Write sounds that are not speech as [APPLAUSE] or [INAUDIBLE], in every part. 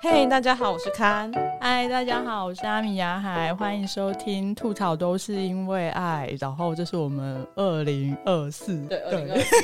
嘿，hey, 大家好，我是康。嗨，大家好，我是阿米亚海，欢迎收听吐槽都是因为爱。然后这是我们二零二四对二零二四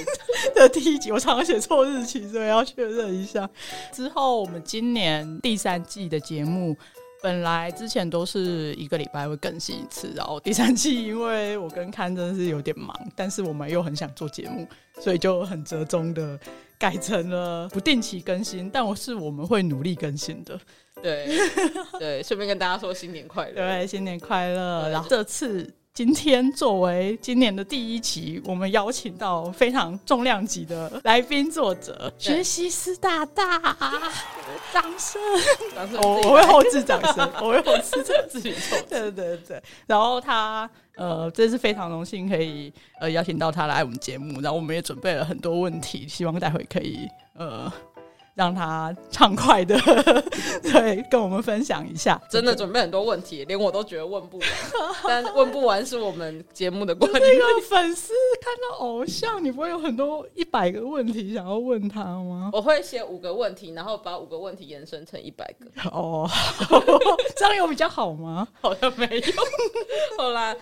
的第一集，我常常写错日期，所以要确认一下。之后我们今年第三季的节目。本来之前都是一个礼拜会更新一次，然后第三期因为我跟刊真的是有点忙，但是我们又很想做节目，所以就很折中的改成了不定期更新，但我是我们会努力更新的。对 [LAUGHS] 对，顺便跟大家说新年快乐，对，新年快乐。然后这次。今天作为今年的第一期，我们邀请到非常重量级的来宾作者，对学习师大大，掌声！我我会后置掌声，[LAUGHS] 我会后置这自己做。对对对，然后他呃，真是非常荣幸可以呃邀请到他来我们节目，然后我们也准备了很多问题，希望待会可以呃。让他畅快的 [LAUGHS] 对跟我们分享一下，真的准备很多问题，连我都觉得问不完，[LAUGHS] 但问不完是我们节目的关系。那个粉丝看到偶像，你不会有很多一百个问题想要问他吗？我会写五个问题，然后把五个问题延伸成一百个。[LAUGHS] 哦，这样有比较好吗？好像没有。后来，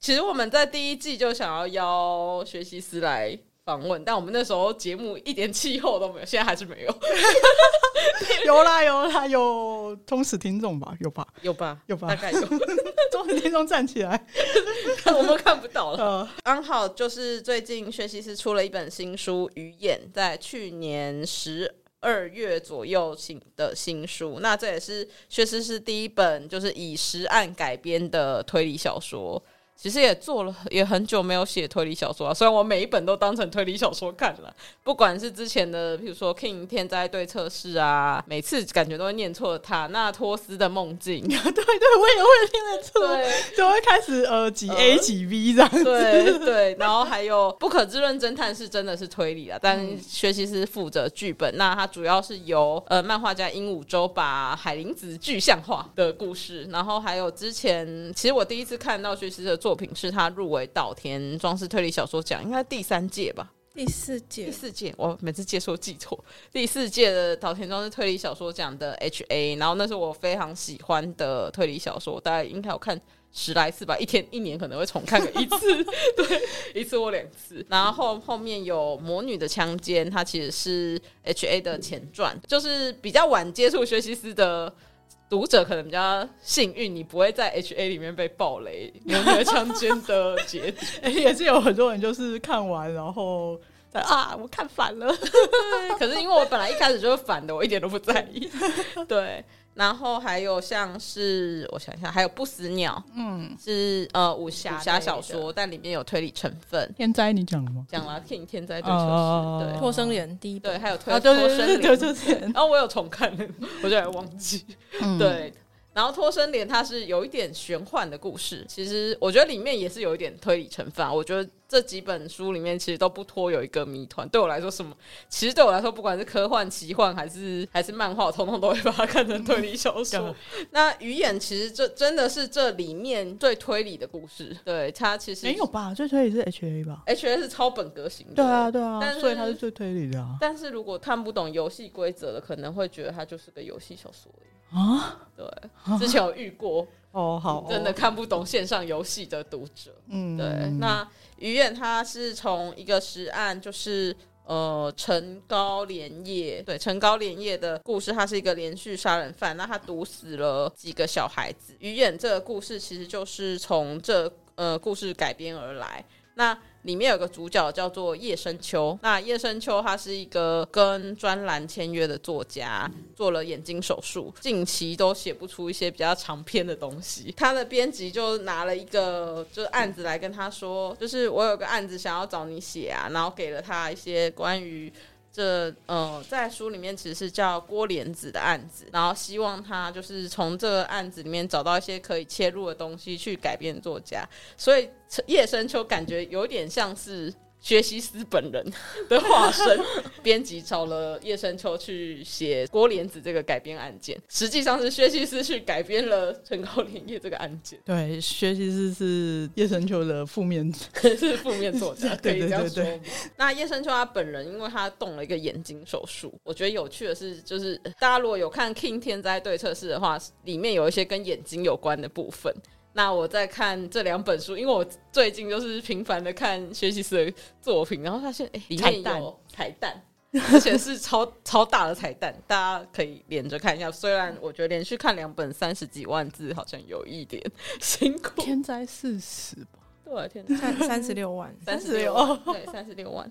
其实我们在第一季就想要邀学习师来。访问，但我们那时候节目一点气候都没有，现在还是没有。[LAUGHS] 有啦有啦有忠实听众吧？有吧？有吧？有吧？大概有 [LAUGHS] 忠实听众站起来，[LAUGHS] 我们看不到了。刚、呃、好就是最近学习师出了一本新书《鱼眼》，在去年十二月左右新的新书。那这也是学习师第一本就是以实案改编的推理小说。其实也做了，也很久没有写推理小说啊。虽然我每一本都当成推理小说看了，不管是之前的，比如说《King 天灾对策室》啊，每次感觉都会念错他那托斯的梦境。[LAUGHS] 对对，我也会念得错，对就会开始呃几 A 几 B 这样子。对对，[LAUGHS] 然后还有《不可知论侦探》是真的是推理啊，但学习师负责剧本，那它主要是由呃漫画家鹦鹉洲把海林子具象化的故事，然后还有之前其实我第一次看到学习的。作品是他入围岛田庄司推理小说奖，应该第三届吧？第四届，第四届。我每次接说记错，第四届的岛田庄司推理小说奖的 HA，然后那是我非常喜欢的推理小说，大概应该有看十来次吧，一天一年可能会重看个一次，[LAUGHS] 对，一次或两次。然后后面有魔女的枪尖，它其实是 HA 的前传，就是比较晚接触学习师的。读者可能比较幸运，你不会在 H A 里面被暴雷，有那个枪尖的结局，[LAUGHS] 也是有很多人就是看完然后啊，我看反了。[LAUGHS] 可是因为我本来一开始就是反的，我一点都不在意。[LAUGHS] 对。然后还有像是我想一下，还有不死鸟，嗯，是呃武侠武侠小说，但里面有推理成分。天灾你讲了吗？讲了，天天灾对策室，对，脱生莲第一对，还有推脱生莲，然后 [LAUGHS] 我有重看，我就还忘记，对。然后脱生莲它是有一点玄幻的故事，其实我觉得里面也是有一点推理成分。我觉得这几本书里面其实都不脱有一个谜团。对我来说，什么其实对我来说，不管是科幻、奇幻还是还是漫画，我通通都会把它看成推理小说。那鱼眼其实这真的是这里面最推理的故事。对，它其实没有吧？最推理是 H A 吧？H A 是超本格型的。对啊，对啊。但是所以它是最推理的啊。但是如果看不懂游戏规则的，可能会觉得它就是个游戏小说。啊，对，之前有遇过哦，好，真的看不懂线上游戏的读者，嗯，对。那鱼眼他是从一个实案，就是呃，陈高连叶，对，陈高连叶的故事，他是一个连续杀人犯，那他毒死了几个小孩子。鱼眼这个故事其实就是从这呃故事改编而来。那里面有个主角叫做叶深秋，那叶深秋他是一个跟专栏签约的作家，做了眼睛手术，近期都写不出一些比较长篇的东西。他的编辑就拿了一个就案子来跟他说，就是我有个案子想要找你写啊，然后给了他一些关于。这呃，在书里面其实是叫郭莲子的案子，然后希望他就是从这个案子里面找到一些可以切入的东西去改变作家，所以叶深秋感觉有点像是薛西斯本人的化身，编辑找了叶深秋去写郭莲子这个改编案件，实际上是薛西斯去改编了《陈高莲叶》这个案件。[LAUGHS] 对，薛西斯是叶深秋的负面，是负面作家，[LAUGHS] 可以这样说。那叶深秋他本人，因为他动了一个眼睛手术，我觉得有趣的是，就是大家如果有看《King 天灾对策室》的话，里面有一些跟眼睛有关的部分。那我在看这两本书，因为我最近就是频繁的看薛西斯的作品，然后发现哎，里面有彩蛋，[LAUGHS] 而且是超超大的彩蛋，大家可以连着看一下。虽然我觉得连续看两本三十几万字好像有一点辛苦。天灾四十吧。对，天三三十六万，[LAUGHS] 三十六万，对，三十六万。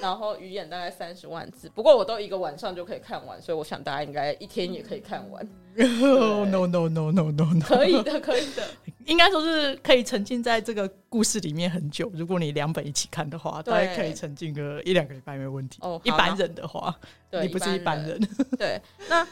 然后鱼眼大概三十万字，不过我都一个晚上就可以看完，所以我想大家应该一天也可以看完。[LAUGHS] no no no no no no，可以的，可以的，应该说是可以沉浸在这个故事里面很久。如果你两本一起看的话，大概可以沉浸个一两个礼拜没问题。哦，一般人的话，对，你不是一般人。对，那。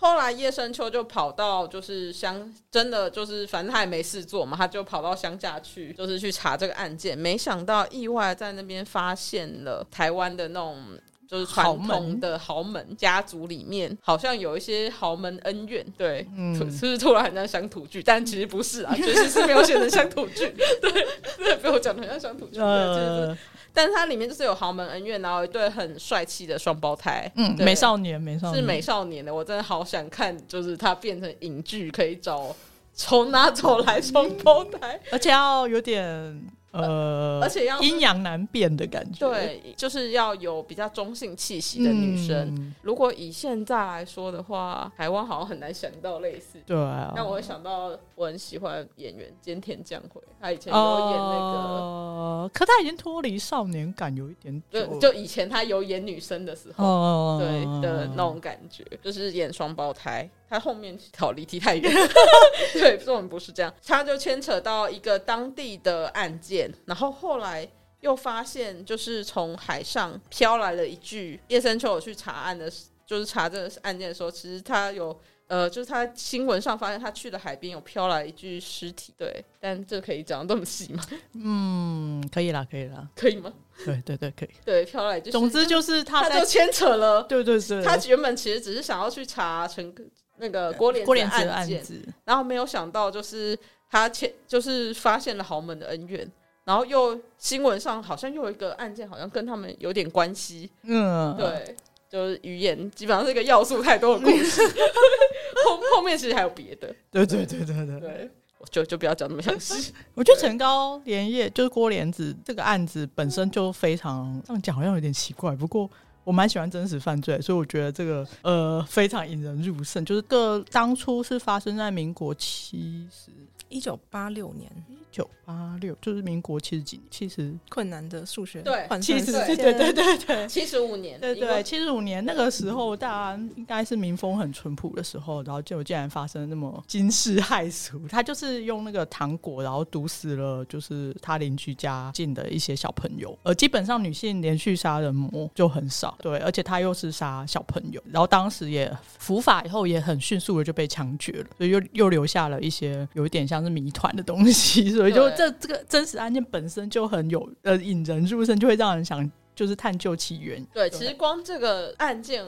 后来叶深秋就跑到就是乡，真的就是反正他也没事做嘛，他就跑到乡下去，就是去查这个案件。没想到意外在那边发现了台湾的那种就是传统的豪门家族里面，好像有一些豪门恩怨。对，嗯，是不是突然很像乡土剧？但其实不是啊，[LAUGHS] 确实是没有写成乡土剧。[LAUGHS] 对，对，被我讲的很像乡土剧。呃但是它里面就是有豪门恩怨，然后一对很帅气的双胞胎，嗯，美少年，美少年是美少年的，我真的好想看，就是它变成影剧，可以找从哪走来双胞胎，而且要有点。呃，而且要阴阳难辨的感觉，对，就是要有比较中性气息的女生。嗯、如果以现在来说的话，台湾好像很难想到类似。对啊，那我会想到我很喜欢演员菅田将晖，他以前有演那个，呃、可他已经脱离少年感有一点就，就以前他有演女生的时候，哦、对的那种感觉，就是演双胞胎。他后面考离题太远，[LAUGHS] 对，这种不是这样，他就牵扯到一个当地的案件，然后后来又发现，就是从海上飘来了一具叶深秋有去查案的，就是查这个案件的时候，其实他有呃，就是他新闻上发现他去的海边有飘来一具尸体，对，但这可以讲这么细吗？嗯，可以啦，可以啦，可以吗？对对对，可以，对，飘来就是，总之就是他他就牵扯了，对对对，他原本其实只是想要去查陈。那个郭莲子案件，案子然后没有想到，就是他前就是发现了豪门的恩怨，然后又新闻上好像又有一个案件，好像跟他们有点关系。嗯，对，就是语言基本上是一个要素太多的故事，[LAUGHS] 后后面其实还有别的。对对对对对，对，就就不要讲那么详细。[LAUGHS] 我觉得陈高连夜就是郭莲子这个案子本身就非常这样讲，好像有点奇怪，不过。我蛮喜欢真实犯罪，所以我觉得这个呃非常引人入胜。就是个当初是发生在民国七十一九八六年，一九八六就是民国七十几年，七十困难的数学对，七十对对对对对七十五年，对对七十五年那个时候，大家应该是民风很淳朴的时候，然后就竟然发生那么惊世骇俗。他就是用那个糖果，然后毒死了就是他邻居家近的一些小朋友。而基本上女性连续杀人魔就很少。对，而且他又是杀小朋友，然后当时也伏法以后也很迅速的就被枪决了，所以又又留下了一些有一点像是谜团的东西，[LAUGHS] 所以就这这个真实案件本身就很有呃引人入胜，就会让人想就是探究其源。对，对其实光这个案件，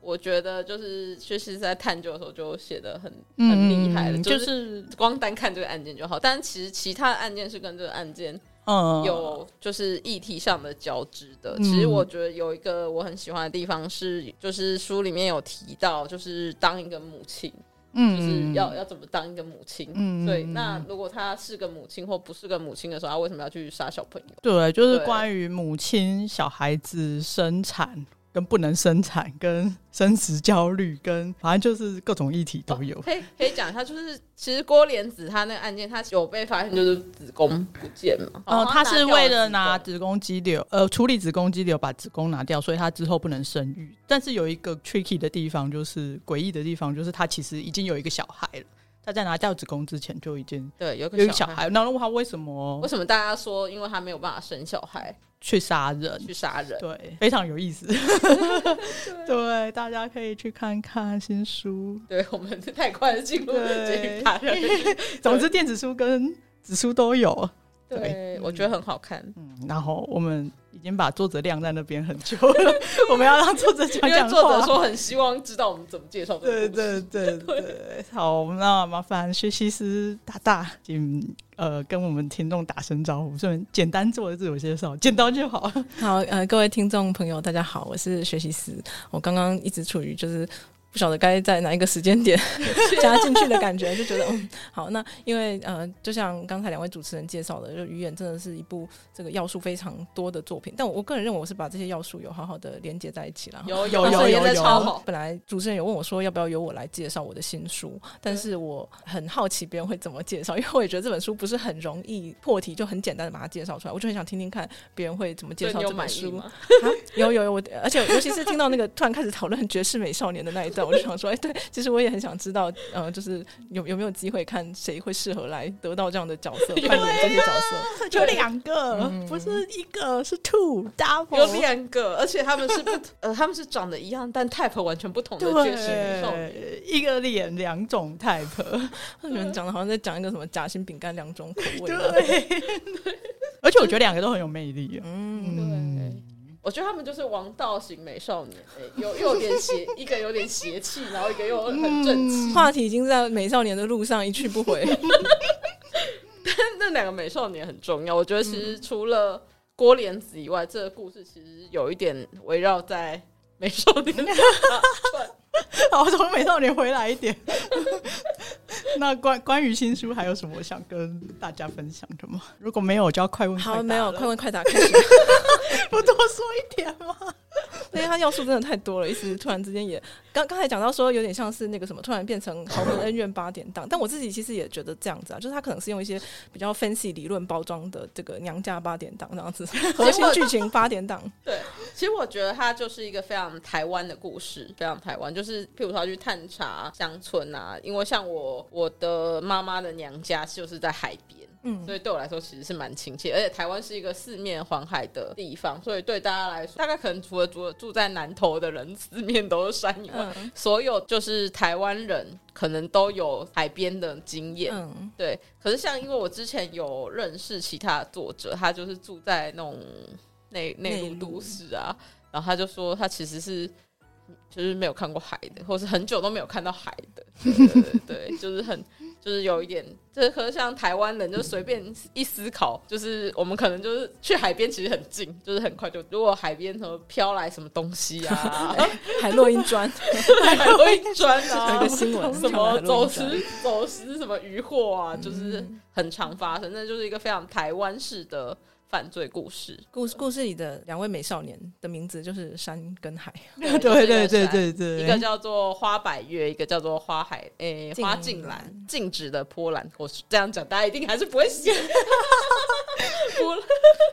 我觉得就是确实在探究的时候就写的很很厉害了，嗯、就是光单看这个案件就好，但其实其他的案件是跟这个案件。嗯，有就是议题上的交织的。其实我觉得有一个我很喜欢的地方是，就是书里面有提到，就是当一个母亲，嗯，就是要要怎么当一个母亲。嗯，对。那如果她是个母亲或不是个母亲的时候，她为什么要去杀小朋友？对，就是关于母亲、小孩子生产。跟不能生产，跟生殖焦虑，跟反正就是各种议题都有。哦、可以可以讲一下，就是其实郭莲子她那个案件，她有被发现就是子宫不见嘛。哦，她是为了拿子宫肌瘤，呃，处理子宫肌瘤，把子宫拿掉，所以她之后不能生育。但是有一个 tricky 的地方，就是诡异的地方，就是她其实已经有一个小孩了。她在拿掉子宫之前就已经对有个小孩。那问他为什么？为什么大家说，因为他没有办法生小孩？去杀人，去杀人，对，非常有意思。[LAUGHS] 对，大家可以去看看新书。对，我们太快的进入这一趴。[LAUGHS] 总之，电子书跟纸书都有。对，我觉得很好看。嗯，然后我们已经把作者晾在那边很久了，[LAUGHS] 我们要让作者讲讲话。因为作者说很希望知道我们怎么介绍。对对对 [LAUGHS] 对，好，那麻烦学习师大大，请呃跟我们听众打声招呼，顺便简单做个自我介绍，简单就好。好，呃，各位听众朋友，大家好，我是学习师，我刚刚一直处于就是。不晓得该在哪一个时间点 [LAUGHS] 加进去的感觉，就觉得嗯好。那因为呃，就像刚才两位主持人介绍的，就《鱼眼》真的是一部这个要素非常多的作品。但我，我个人认为，我是把这些要素有好好的连接在一起了。有有有有有。本来主持人有问我说，要不要由我来介绍我的新书？但是我很好奇别人会怎么介绍，因为我也觉得这本书不是很容易破题，就很简单的把它介绍出来。我就很想听听看别人会怎么介绍这本书。[LAUGHS] 有有有，我而且尤其是听到那个突然开始讨论绝世美少年的那一段。我就想说，哎，对，其实我也很想知道，呃，就是有有没有机会看谁会适合来得到这样的角色，扮演这些角色。就两个，嗯、不是一个，是 two double，有两个，而且他们是不，呃，他们是长得一样，但 type 完全不同的绝世美少年，一个脸两种 type，[LAUGHS] 你们讲的好像在讲一个什么夹心饼干两种口味。对，[LAUGHS] 对而且我觉得两个都很有魅力。嗯，对。我觉得他们就是王道型美少年，欸、有又有点邪，一个有点邪气，然后一个又很正气。话题已经在美少年的路上一去不回。[LAUGHS] 但那两个美少年很重要，我觉得其实除了郭莲子以外，嗯、这个故事其实有一点围绕在美少年。[LAUGHS] 好，从美少年回来一点。[LAUGHS] [LAUGHS] 那关关于新书还有什么想跟大家分享的吗？如果没有，我就要快问快答。好，没有，快问快答开始。[LAUGHS] 不多说一点吗？[LAUGHS] 因为他要素真的太多了，一时突然之间也刚刚才讲到说有点像是那个什么，突然变成豪门恩怨八点档。但我自己其实也觉得这样子啊，就是他可能是用一些比较 fancy 理论包装的这个娘家八点档这样子，核心剧情八点档。对，其实我觉得它就是一个非常台湾的故事，非常台湾，就是譬如说去探查乡村啊，因为像我我我的妈妈的娘家就是在海边。嗯，所以对我来说其实是蛮亲切，而且台湾是一个四面环海的地方，所以对大家来说，大概可能除了住住在南投的人四面都是山以外，嗯、所有就是台湾人可能都有海边的经验。嗯，对。可是像因为我之前有认识其他作者，他就是住在那种内内陆都市啊，然后他就说他其实是就是没有看过海的，或是很久都没有看到海的。[LAUGHS] 对对对，对，就是很。就是有一点，就是和像台湾人，就随便一思考，就是我们可能就是去海边，其实很近，就是很快就。如果海边什么飘来什么东西啊，[LAUGHS] 海洛因砖，海洛因砖啊，[LAUGHS] 有个新闻，什么走私走私什么渔获啊，就是很常发生，那就是一个非常台湾式的。犯罪故事，故事故事里的两位美少年的名字就是山跟海，[LAUGHS] 对对对对对对，一个叫做花百月，一个叫做花海，诶，花静兰，静止的波兰。我是这样讲，大家一定还是不会写。[LAUGHS]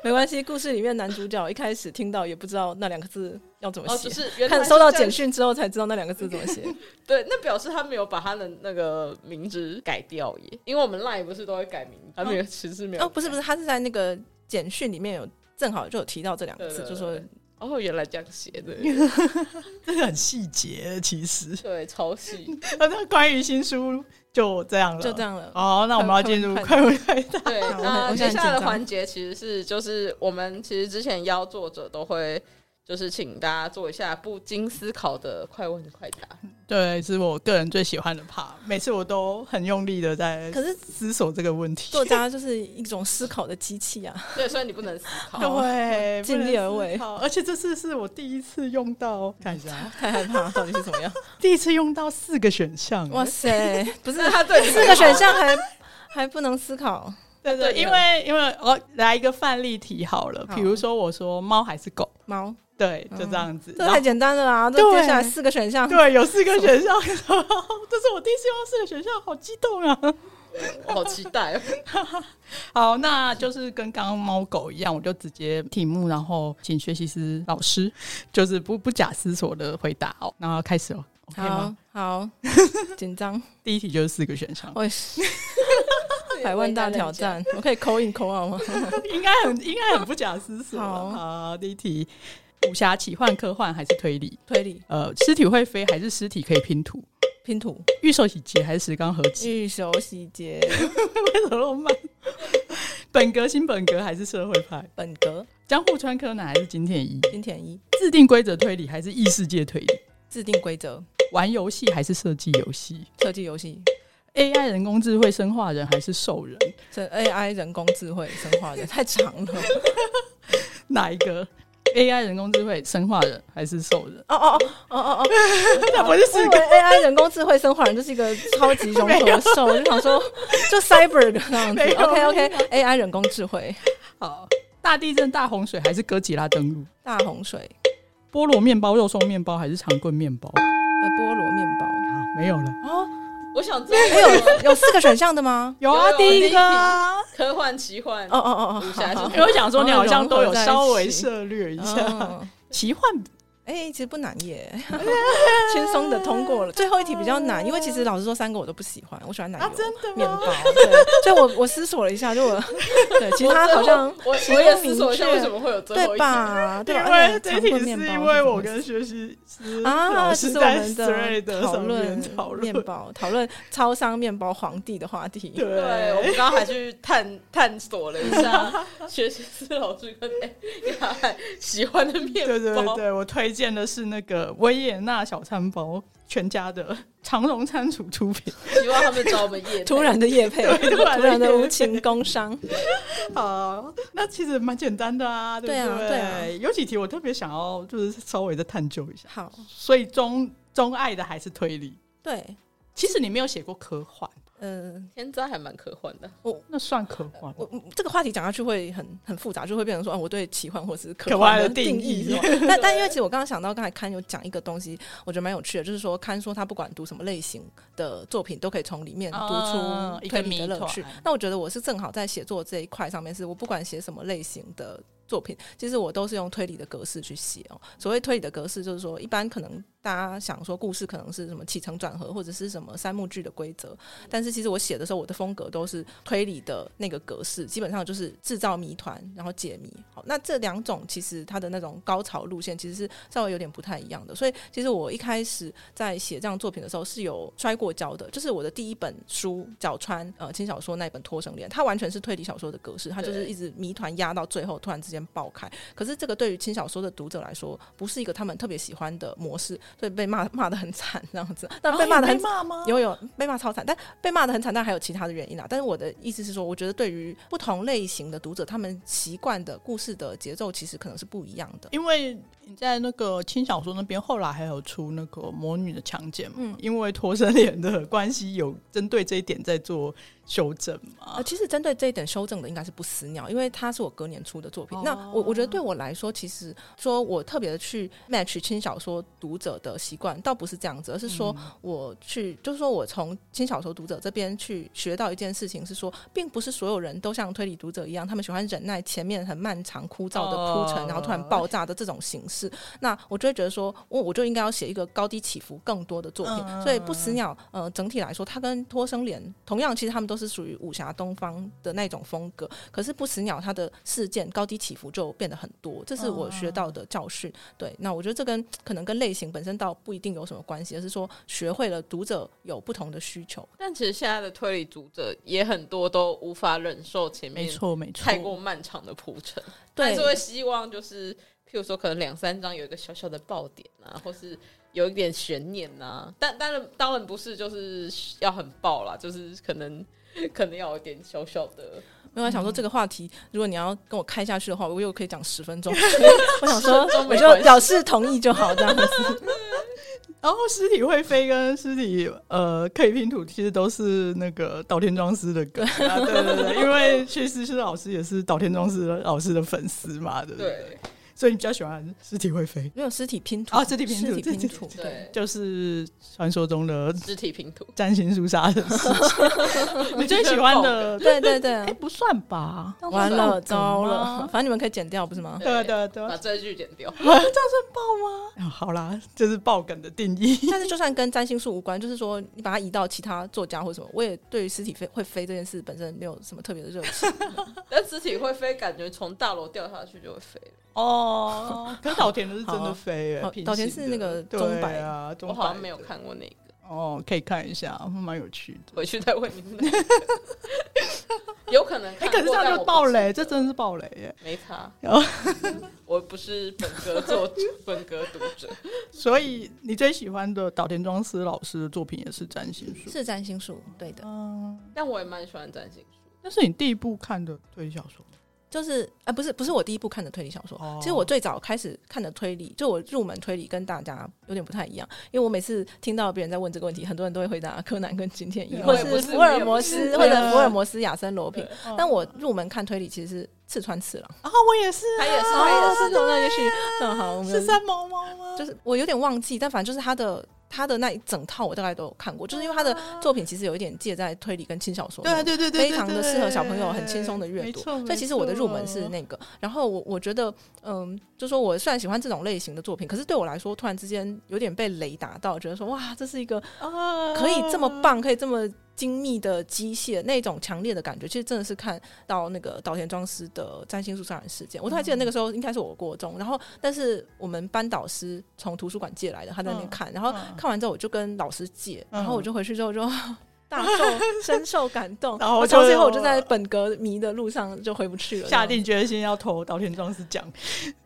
没关系，故事里面男主角一开始听到也不知道那两个字要怎么写，哦就是、看收到简讯之后才知道那两个字怎么写。[LAUGHS] 对，那表示他没有把他的那个名字改掉耶，因为我们 LINE 不是都会改名，他没有，其实没有。哦，不是不是，他是在那个。简讯里面有正好就有提到这两个字，就说哦，原来这样写的，[LAUGHS] 这个很细节，其实 [LAUGHS] 对，超细。那关于新书就这样了，就这样了。哦，那我们要进入快问快答。对，[LAUGHS] 那接下来的环节其实是就是我们其实之前邀作者都会。就是请大家做一下不经思考的快问快答。对，是我个人最喜欢的 part。每次我都很用力的在，可是思索这个问题。作家就是一种思考的机器啊。对，所以你不能思考。对，尽力而为。而且这次是我第一次用到，看一下，[LAUGHS] 太害怕，到底是怎么样？[LAUGHS] 第一次用到四个选项。哇塞，[LAUGHS] 不是他对四个选项还还不能思考。对对，因为因为我来一个范例题好了，比如说我说猫还是狗？猫。对，就这样子，这太简单了啦！对，接下来四个选项，对，有四个选项，[LAUGHS] 这是我第一次用四个选项，好激动啊！[LAUGHS] 我好期待。[LAUGHS] 好，那就是跟刚刚猫狗一样，我就直接题目，然后请学习师老师，就是不不假思索的回答哦。然后开始哦，OK 吗？好，紧张。第一题就是四个选项，我也是。百万大挑战，我可以 call in call out 吗？应该很应该很不假思索。好，第一题。武侠、奇幻、科幻还是推理？推理。呃，尸体会飞还是尸体可以拼图？拼图。玉手洗洁还是石刚合集？玉手洗洁。[LAUGHS] 为什么那么慢？本格、新本格还是社会派？本格。江户川柯南还是金田一？金田一。制定规则推理还是异世界推理？制定规则。玩游戏还是设计游戏？设计游戏。AI 人工智慧生化人还是兽人？这 AI 人工智慧生化人太长了，[LAUGHS] 哪一个？AI 人工智慧生化人还是兽人？哦哦哦哦哦哦！[LAUGHS] 我是以为 AI 人工智慧生化人就是一个超级融合兽，我就想说 [LAUGHS] 就 Cyber 那样子。OK OK，AI 人工智慧。好，大地震、大洪水还是哥吉拉登陆？大洪水。菠萝面包、肉松面包还是长棍面包？呃，菠萝面包。好，没有了。哦。我想知道有有四个选项的吗？[LAUGHS] 有啊，第一个科幻、奇幻。哦哦哦哦，因为我想说你好像都有稍微涉猎一下奇幻。哎、欸，其实不难耶，[LAUGHS] 轻松的通过了。[LAUGHS] 最后一题比较难，因为其实老实说，三个我都不喜欢。我喜欢奶油、啊、真的面包。对，所以我我思索了一下，就我 [LAUGHS] 对其他好像我我也思索一下，为什么会有最后一题？对吧？对，因为这题是因为我跟学习啊，是我们的讨论讨论面包，讨论超商面包皇帝的话题。对，我们刚刚还去探探索了一下学习师老师跟哎喜欢的面包。对对对，我推。推荐的是那个维也纳小餐包，全家的长荣餐厨出品。希望他们找我们业突然的业 [LAUGHS] 配，突然的无情工伤。[LAUGHS] 好，那其实蛮简单的啊，对啊，对，对啊。有几题我特别想要，就是稍微的探究一下。好，所以钟钟爱的还是推理？对，其实你没有写过科幻。嗯，天灾还蛮科幻的，哦，那算科幻。我这个话题讲下去会很很复杂，就会变成说，啊，我对奇幻或是科幻的定义是吧？[LAUGHS] 但但因为其实我刚刚想到，刚才看有讲一个东西，我觉得蛮有趣的，就是说看说他不管读什么类型的作品，都可以从里面读出推理的乐趣。那我觉得我是正好在写作这一块上面，是我不管写什么类型的作品，其实我都是用推理的格式去写哦。所谓推理的格式，就是说一般可能。大家想说故事可能是什么起承转合，或者是什么三幕剧的规则，但是其实我写的时候，我的风格都是推理的那个格式，基本上就是制造谜团，然后解谜。好，那这两种其实它的那种高潮路线其实是稍微有点不太一样的。所以其实我一开始在写这样作品的时候是有摔过跤的，就是我的第一本书角川呃轻小说那本《脱绳恋》，它完全是推理小说的格式，它就是一直谜团压到最后突然之间爆开。可是这个对于轻小说的读者来说，不是一个他们特别喜欢的模式。所以被骂骂的很惨这样子，但被骂的很惨，有有被骂超惨，但被骂的很惨，但还有其他的原因啊。但是我的意思是说，我觉得对于不同类型的读者，他们习惯的故事的节奏其实可能是不一样的。因为你在那个轻小说那边，后来还有出那个魔女的强奸，嗯，因为脱身脸的关系，有针对这一点在做。修正嘛？呃，其实针对这一点修正的应该是不死鸟，因为它是我隔年出的作品。哦、那我我觉得对我来说，其实说我特别的去 match 轻小说读者的习惯，倒不是这样子，而是说我去，嗯、就是说我从轻小说读者这边去学到一件事情，是说，并不是所有人都像推理读者一样，他们喜欢忍耐前面很漫长枯燥的铺陈，哦、然后突然爆炸的这种形式。那我就会觉得说，我我就应该要写一个高低起伏更多的作品。嗯、所以不死鸟，呃，整体来说，它跟托生莲同样，其实他们都是。属于武侠东方的那种风格，可是不死鸟它的事件高低起伏就变得很多，这是我学到的教训。对，那我觉得这跟可能跟类型本身倒不一定有什么关系，而是说学会了读者有不同的需求。但其实现在的推理读者也很多都无法忍受前面没错没错太过漫长的铺陈，对，是会希望就是譬如说可能两三章有一个小小的爆点啊，或是。有一点悬念呐、啊，但当然当然不是，就是要很爆啦，就是可能 [LAUGHS] 可能要有点小小的。没有想说这个话题，如果你要跟我开下去的话，我又可以讲十分钟。[LAUGHS] 我想说，我就表示同意就好，这样子。[LAUGHS] 然后尸体会飞跟尸体呃可以拼图，其实都是那个岛田庄司的歌、啊。对对对，因为薛师师老师也是岛田庄司老师的粉丝嘛，对不对？对所以你比较喜欢尸体会飞？没有尸体拼图啊，尸体拼图，尸体拼图，对，就是传说中的尸体拼图，占星术杀人事件。[LAUGHS] 你最喜欢的？对对对，哎，不算吧？完了，糟了，反正你们可以剪掉，不是吗？对对对，把这句剪掉，[LAUGHS] 这样算爆吗？好啦，这是爆梗的定义。但是就算跟占星术无关，就是说你把它移到其他作家或什么，我也对于尸体飞会飞这件事本身没有什么特别的热情。[LAUGHS] 但尸体会飞，感觉从大楼掉下去就会飞哦，[LAUGHS] 可是岛田的是真的飞哎，岛田是那个钟摆啊，我好像没有看过那个哦，可以看一下，蛮有趣的，回去再问你们。[LAUGHS] 有可能。哎，可是这样就爆雷，这真的是爆雷耶！没差，[LAUGHS] 我不是本格作者本格读者，所以你最喜欢的岛田庄司老师的作品也是占星术，是占星术，对的。嗯，但我也蛮喜欢占星术。那是你第一部看的推理小说。就是啊，不是不是我第一部看的推理小说。其实我最早开始看的推理，就我入门推理跟大家有点不太一样，因为我每次听到别人在问这个问题，很多人都会回答柯南跟金田一，或者是福尔摩斯，或者福尔摩斯亚森罗苹。但我入门看推理其实是刺穿次郎啊，我也是，他也是，他也是。那也许嗯好，我们是三毛猫吗？就是我有点忘记，但反正就是他的。他的那一整套我大概都有看过，就是因为他的作品其实有一点介在推理跟轻小说，对对对对，非常的适合小朋友很轻松的阅读。所以其实我的入门是那个，然后我我觉得，嗯，就说我虽然喜欢这种类型的作品，可是对我来说，突然之间有点被雷打到，觉得说哇，这是一个可以这么棒，可以这么。精密的机械那种强烈的感觉，其实真的是看到那个岛田庄司的占星术杀人事件，我都还记得那个时候应该是我国中，然后但是我们班导师从图书馆借来的，他在那边看，然后看完之后我就跟老师借，然后我就回去之后就。大受深受感动，[LAUGHS] 然后从此以后我就在本格迷的路上就回不去了，下定决心要投岛田庄司奖。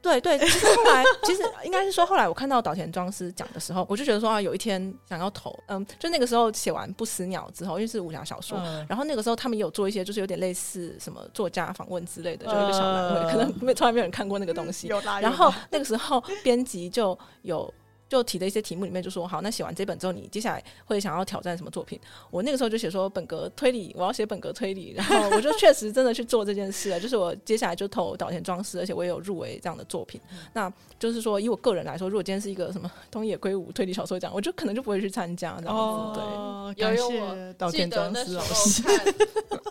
对对，其实后来 [LAUGHS] 其实应该是说，后来我看到岛田庄司奖的时候，我就觉得说啊，有一天想要投。嗯，就那个时候写完《不死鸟》之后，因为是武侠小说，嗯、然后那个时候他们有做一些，就是有点类似什么作家访问之类的，就一个小栏位，嗯、可能没从来没有人看过那个东西。有啦，然后那个时候编辑就有。就提的一些题目里面就说好，那写完这本之后，你接下来会想要挑战什么作品？我那个时候就写说本格推理，我要写本格推理，然后我就确实真的去做这件事了。就是我接下来就投岛田庄司，而且我也有入围这样的作品。嗯、那就是说，以我个人来说，如果今天是一个什么东野圭吾推理小说奖，我就可能就不会去参加这样子。哦、对，感谢岛田庄司老师。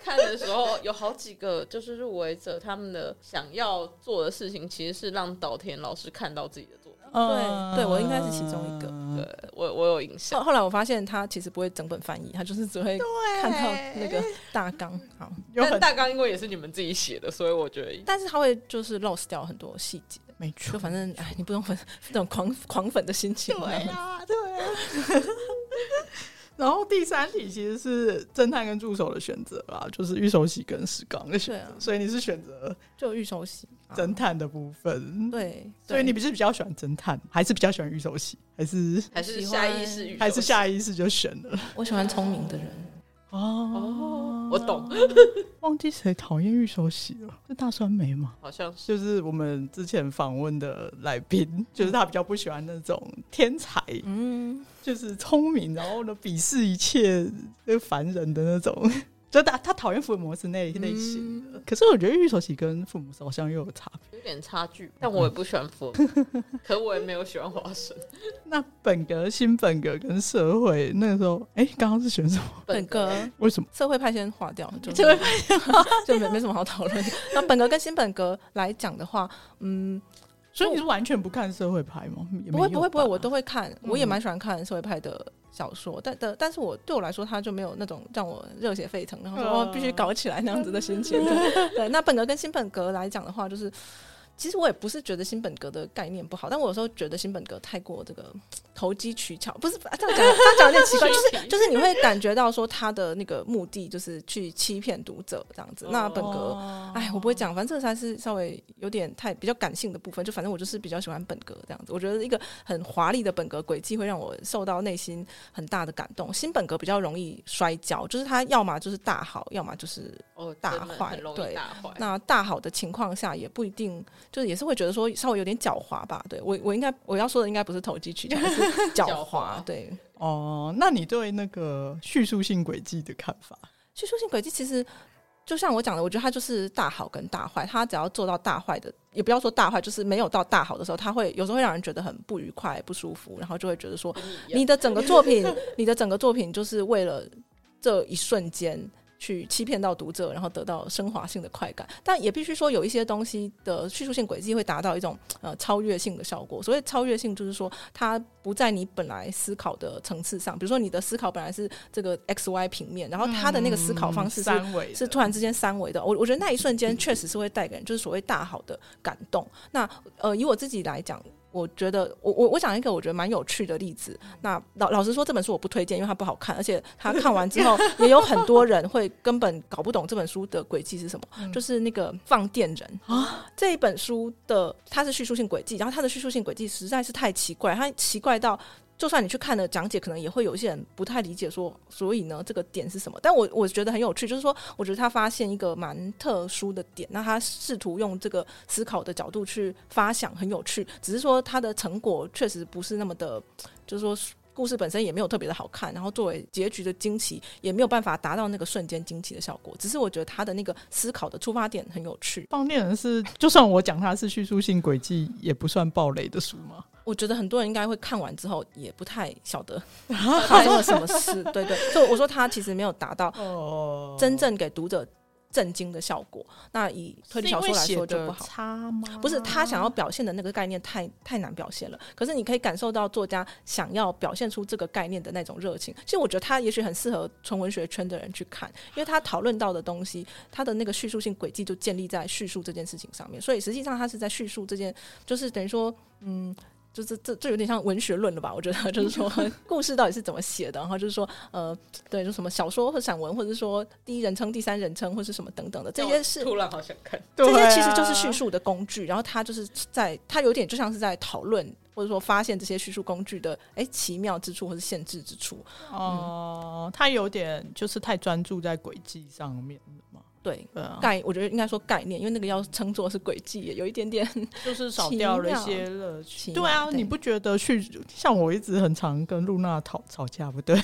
看的时候有好几个就是入围者，他们的想要做的事情其实是让岛田老师看到自己的。对，对我应该是其中一个。对我，我有印象。后后来我发现他其实不会整本翻译，他就是只会看到那个大纲。好，但大纲因为也是你们自己写的，所以我觉得。但是他会就是 lost 掉很多细节。没错，就反正哎，你不用粉那 [LAUGHS] 种狂狂粉的心情。对啊，对啊。[LAUGHS] 然后第三题其实是侦探跟助手的选择啦，就是玉手洗跟石刚的选择。对啊，所以你是选择就玉手洗侦探的部分。对，所以你不是比较喜欢侦探，还是比较喜欢玉手洗，还是还是下意识，还是下意识就选了？我喜欢聪明的人。哦，我懂。[LAUGHS] 忘记谁讨厌玉手洗了？是大酸梅吗？好像是，就是我们之前访问的来宾，就是他比较不喜欢那种天才，嗯，就是聪明，然后呢，鄙视一切凡人的那种。就他他讨厌福尔摩斯那类型的，嗯、可是我觉得玉手洗跟福尔摩斯好像又有差别，有点差距。但我也不喜欢福尔摩斯，[LAUGHS] 可我也没有喜欢华生。那本格、新本格跟社会那个时候，哎、欸，刚刚是选什么？本格？为什么？社会派先划掉，就社会派 [LAUGHS] 就没没什么好讨论。那本格跟新本格来讲的话，嗯，所以你是完全不看社会派吗？不会不会不会，我都会看，我也蛮喜欢看社会派的。小说，但的，但是我对我来说，他就没有那种让我热血沸腾，然后说我必须搞起来那样子的心情。[LAUGHS] 对，那本格跟新本格来讲的话，就是。其实我也不是觉得新本格的概念不好，但我有时候觉得新本格太过这个 [TSK] 投机取巧，不是这样讲，这样讲有点奇怪，[LAUGHS] 就是就是你会感觉到说他的那个目的就是去欺骗读者这样子。那本格，哎，我不会讲，反正这才是稍微有点太比较感性的部分。就反正我就是比较喜欢本格这样子，我觉得一个很华丽的本格轨迹会让我受到内心很大的感动。新本格比较容易摔跤，就是他要么就是大好，要么就是哦大坏。对，那大好的情况下也不一定。就是也是会觉得说稍微有点狡猾吧，对，我我应该我要说的应该不是投机取巧，是 [LAUGHS] 狡猾，对。哦，那你对那个叙述性轨迹的看法？叙述性轨迹其实就像我讲的，我觉得它就是大好跟大坏，它只要做到大坏的，也不要说大坏，就是没有到大好的时候，它会有时候会让人觉得很不愉快、不舒服，然后就会觉得说你的整个作品，你的整个作品就是为了这一瞬间。去欺骗到读者，然后得到升华性的快感，但也必须说有一些东西的叙述性轨迹会达到一种 [TSK] 呃超越性的效果。所谓超越性，就是说它不在你本来思考的层次上。比如说你的思考本来是这个 X Y 平面，然后它的那个思考方式是、嗯、三维，是突然之间三维的。我我觉得那一瞬间确实是会带给人就是所谓大好的感动。那呃，以我自己来讲。我觉得我我我讲一个我觉得蛮有趣的例子。那老老实说，这本书我不推荐，因为它不好看，而且他看完之后 [LAUGHS] 也有很多人会根本搞不懂这本书的轨迹是什么。嗯、就是那个放电人啊，这一本书的它是叙述性轨迹，然后它的叙述性轨迹实在是太奇怪，它奇怪到。就算你去看了讲解，可能也会有一些人不太理解，说所以呢，这个点是什么？但我我觉得很有趣，就是说，我觉得他发现一个蛮特殊的点，那他试图用这个思考的角度去发想，很有趣。只是说他的成果确实不是那么的，就是说故事本身也没有特别的好看，然后作为结局的惊奇也没有办法达到那个瞬间惊奇的效果。只是我觉得他的那个思考的出发点很有趣。放电人是，就算我讲他是叙述性轨迹，也不算暴雷的书吗？我觉得很多人应该会看完之后也不太晓得 [LAUGHS] [LAUGHS] 发生了什么事，对对，所以我说他其实没有达到真正给读者震惊的效果。那以推理小说来说就不好，差吗？不是他想要表现的那个概念太太难表现了。可是你可以感受到作家想要表现出这个概念的那种热情。其实我觉得他也许很适合纯文学圈的人去看，因为他讨论到的东西，他的那个叙述性轨迹就建立在叙述这件事情上面。所以实际上他是在叙述这件，就是等于说，嗯。就是这这有点像文学论了吧？我觉得就是说，[LAUGHS] 故事到底是怎么写的，然后就是说，呃，对，就什么小说或散文，或者是说第一人称、第三人称，或是什么等等的这些是突然好想看，这些其实就是叙述的工具。然后他就是在他有点就像是在讨论，或者说发现这些叙述工具的哎奇妙之处或是限制之处。哦、呃，他有点就是太专注在轨迹上面。对，概我觉得应该说概念，因为那个要称作是轨迹，有一点点就是少掉了一些乐趣。对啊，你不觉得叙像我一直很常跟露娜吵吵架，不对？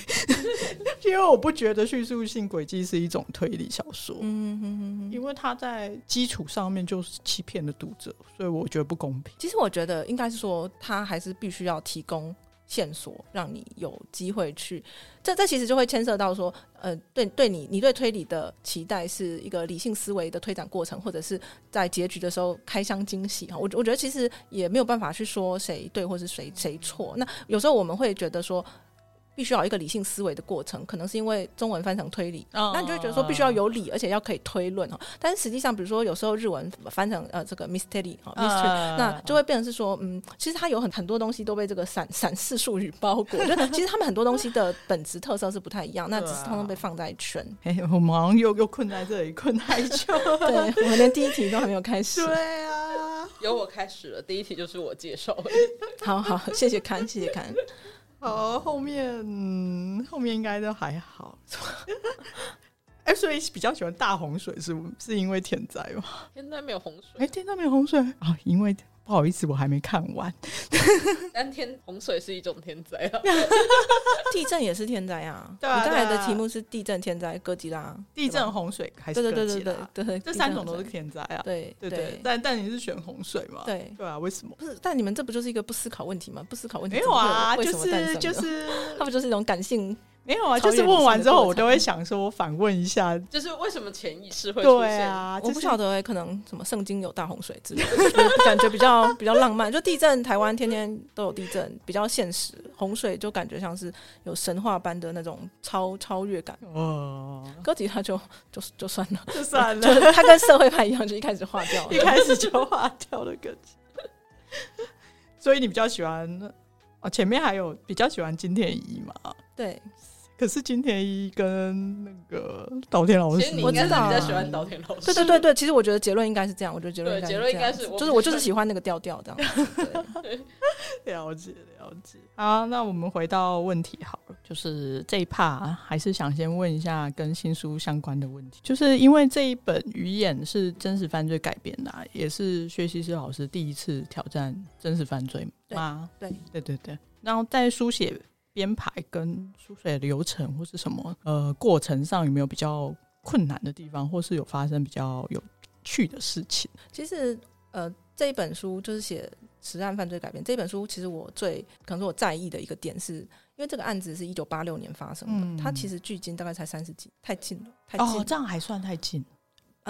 [LAUGHS] 因为我不觉得叙述性轨迹是一种推理小说，嗯哼哼哼，因为它在基础上面就是欺骗了读者，所以我觉得不公平。其实我觉得应该是说，它还是必须要提供。线索让你有机会去，这这其实就会牵涉到说，呃，对对你你对推理的期待是一个理性思维的推展过程，或者是在结局的时候开箱惊喜哈。我我觉得其实也没有办法去说谁对或是谁谁错。那有时候我们会觉得说。必须要有一个理性思维的过程，可能是因为中文翻成推理，那、oh, 你就会觉得说必须要有理，而且要可以推论哈。但是实际上，比如说有时候日文翻成呃这个 mystery 哈 mystery，、uh, 那就会变成是说，嗯，其实它有很很多东西都被这个散 [LAUGHS] 散式术语包裹。就 [LAUGHS] 其实他们很多东西的本质特色是不太一样，那只是通通被放在一圈。哎、欸，我们好像又又困在这里，困太久。对，我们连第一题都还没有开始。对啊，由我开始了，第一题就是我介绍。好好，谢谢看，谢谢看。好，后面后面应该都还好。[LAUGHS] 哎、欸，所以比较喜欢大洪水是是因为天灾吗？天灾没有洪水。哎、欸，天灾没有洪水啊？因为。不好意思，我还没看完。[LAUGHS] 但天洪水是一种天灾啊，[LAUGHS] 地震也是天灾啊。对啊，你刚才的题目是地震、天灾、哥吉拉、地震、洪水还是哥吉拉？对对对对对，这三种都是天灾啊。对对对，但但你是选洪水嘛？对对啊，为什么？不是，但你们这不就是一个不思考问题吗？不思考问题没有啊，就是就是，[LAUGHS] 它不就是一种感性？没有啊，就是问完之后，我都会想说，我反问一下，就是为什么潜意识会出现？对啊，我不晓得，可能什么圣经有大洪水之类的，[LAUGHS] 感觉比较比较浪漫。就地震，台湾天天都有地震，比较现实。洪水就感觉像是有神话般的那种超超越感。哦，歌吉他就就就算了，就算了，就他跟社会派一样，就一开始化掉了，一开始就化掉了歌吉。所以你比较喜欢哦？前面还有比较喜欢金田一嘛？对。可是金田一跟那个岛田老师，其实你应该是比较喜欢岛田老师。对对对对，其实我觉得结论应该是这样。我觉得结论结论应该是，就是我就是喜欢那个调调这样。了解了解。好，那我们回到问题好了，就是这一 part 还是想先问一下跟新书相关的问题，就是因为这一本《鱼眼》是真实犯罪改编的，也是薛西斯老师第一次挑战真实犯罪嘛？对对对对。然后在书写。编排跟书写流程或是什么呃过程上有没有比较困难的地方，或是有发生比较有趣的事情？其实呃这一本书就是写实案犯罪改编这本书，其实我最可能是我在意的一个点是，因为这个案子是一九八六年发生的，嗯、它其实距今大概才三十几，太近了，太近了。哦，这样还算太近。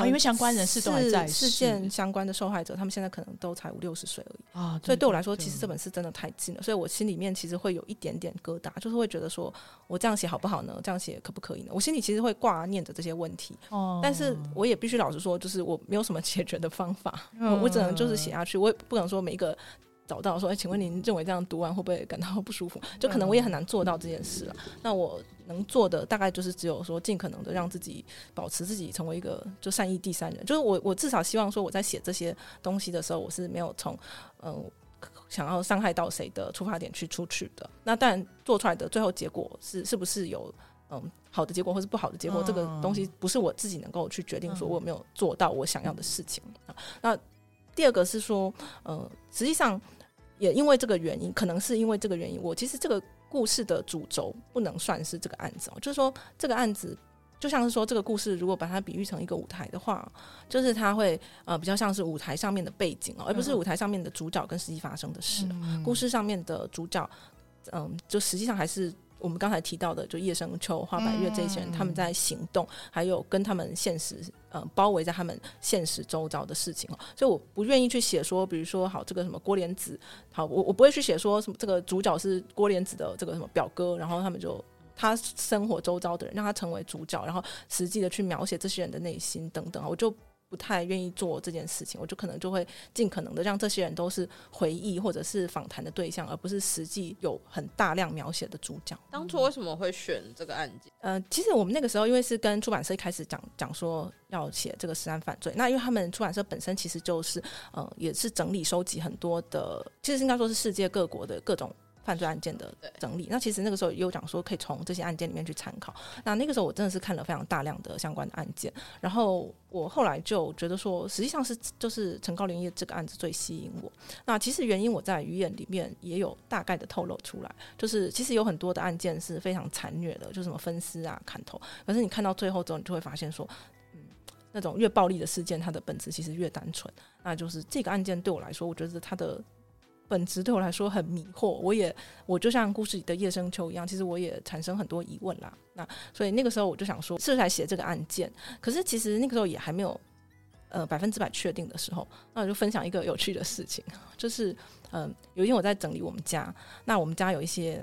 啊，因为相关人士都还在事件相关的受害者，他们现在可能都才五六十岁而已啊，所以对我来说，其实这本是真的太近了，所以我心里面其实会有一点点疙瘩，就是会觉得说我这样写好不好呢？这样写可不可以呢？我心里其实会挂念着这些问题，哦，但是我也必须老实说，就是我没有什么解决的方法，我我只能就是写下去，我也不可能说每一个。找到说，哎，请问您认为这样读完会不会感到不舒服？[LAUGHS] 就可能我也很难做到这件事了。那我能做的大概就是只有说，尽可能的让自己保持自己成为一个就善意第三人。就是我我至少希望说，我在写这些东西的时候，我是没有从嗯想要伤害到谁的出发点去出去的。那当然做出来的最后结果是是不是有嗯好的结果或是不好的结果，这个东西不是我自己能够去决定，说我有没有做到我想要的事情啊。那第二个是说，呃，实际上也因为这个原因，可能是因为这个原因，我其实这个故事的主轴不能算是这个案子哦，就是说这个案子就像是说这个故事，如果把它比喻成一个舞台的话，就是它会呃比较像是舞台上面的背景哦，而不是舞台上面的主角跟实际发生的事。嗯、故事上面的主角，嗯、呃，就实际上还是。我们刚才提到的，就叶生秋、花白月这些人，嗯、他们在行动，还有跟他们现实，呃，包围在他们现实周遭的事情哦。所以我不愿意去写说，比如说，好这个什么郭莲子，好，我我不会去写说什么这个主角是郭莲子的这个什么表哥，然后他们就他生活周遭的人让他成为主角，然后实际的去描写这些人的内心等等，我就。不太愿意做这件事情，我就可能就会尽可能的让这些人都是回忆或者是访谈的对象，而不是实际有很大量描写的主角。当初为什么会选这个案件？呃，其实我们那个时候因为是跟出版社一开始讲讲说要写这个实案犯罪，那因为他们出版社本身其实就是呃也是整理收集很多的，其实应该说是世界各国的各种。犯罪案件的整理，那其实那个时候也有讲说可以从这些案件里面去参考。那那个时候我真的是看了非常大量的相关的案件，然后我后来就觉得说，实际上是就是陈高林业这个案子最吸引我。那其实原因我在鱼眼里面也有大概的透露出来，就是其实有很多的案件是非常残虐的，就什么分尸啊、砍头。可是你看到最后之后，你就会发现说，嗯，那种越暴力的事件，它的本质其实越单纯。那就是这个案件对我来说，我觉得它的。本质对我来说很迷惑，我也我就像故事里的叶生秋一样，其实我也产生很多疑问啦。那所以那个时候我就想说，是不是来写这个案件？可是其实那个时候也还没有呃百分之百确定的时候，那我就分享一个有趣的事情，就是嗯、呃，有一天我在整理我们家，那我们家有一些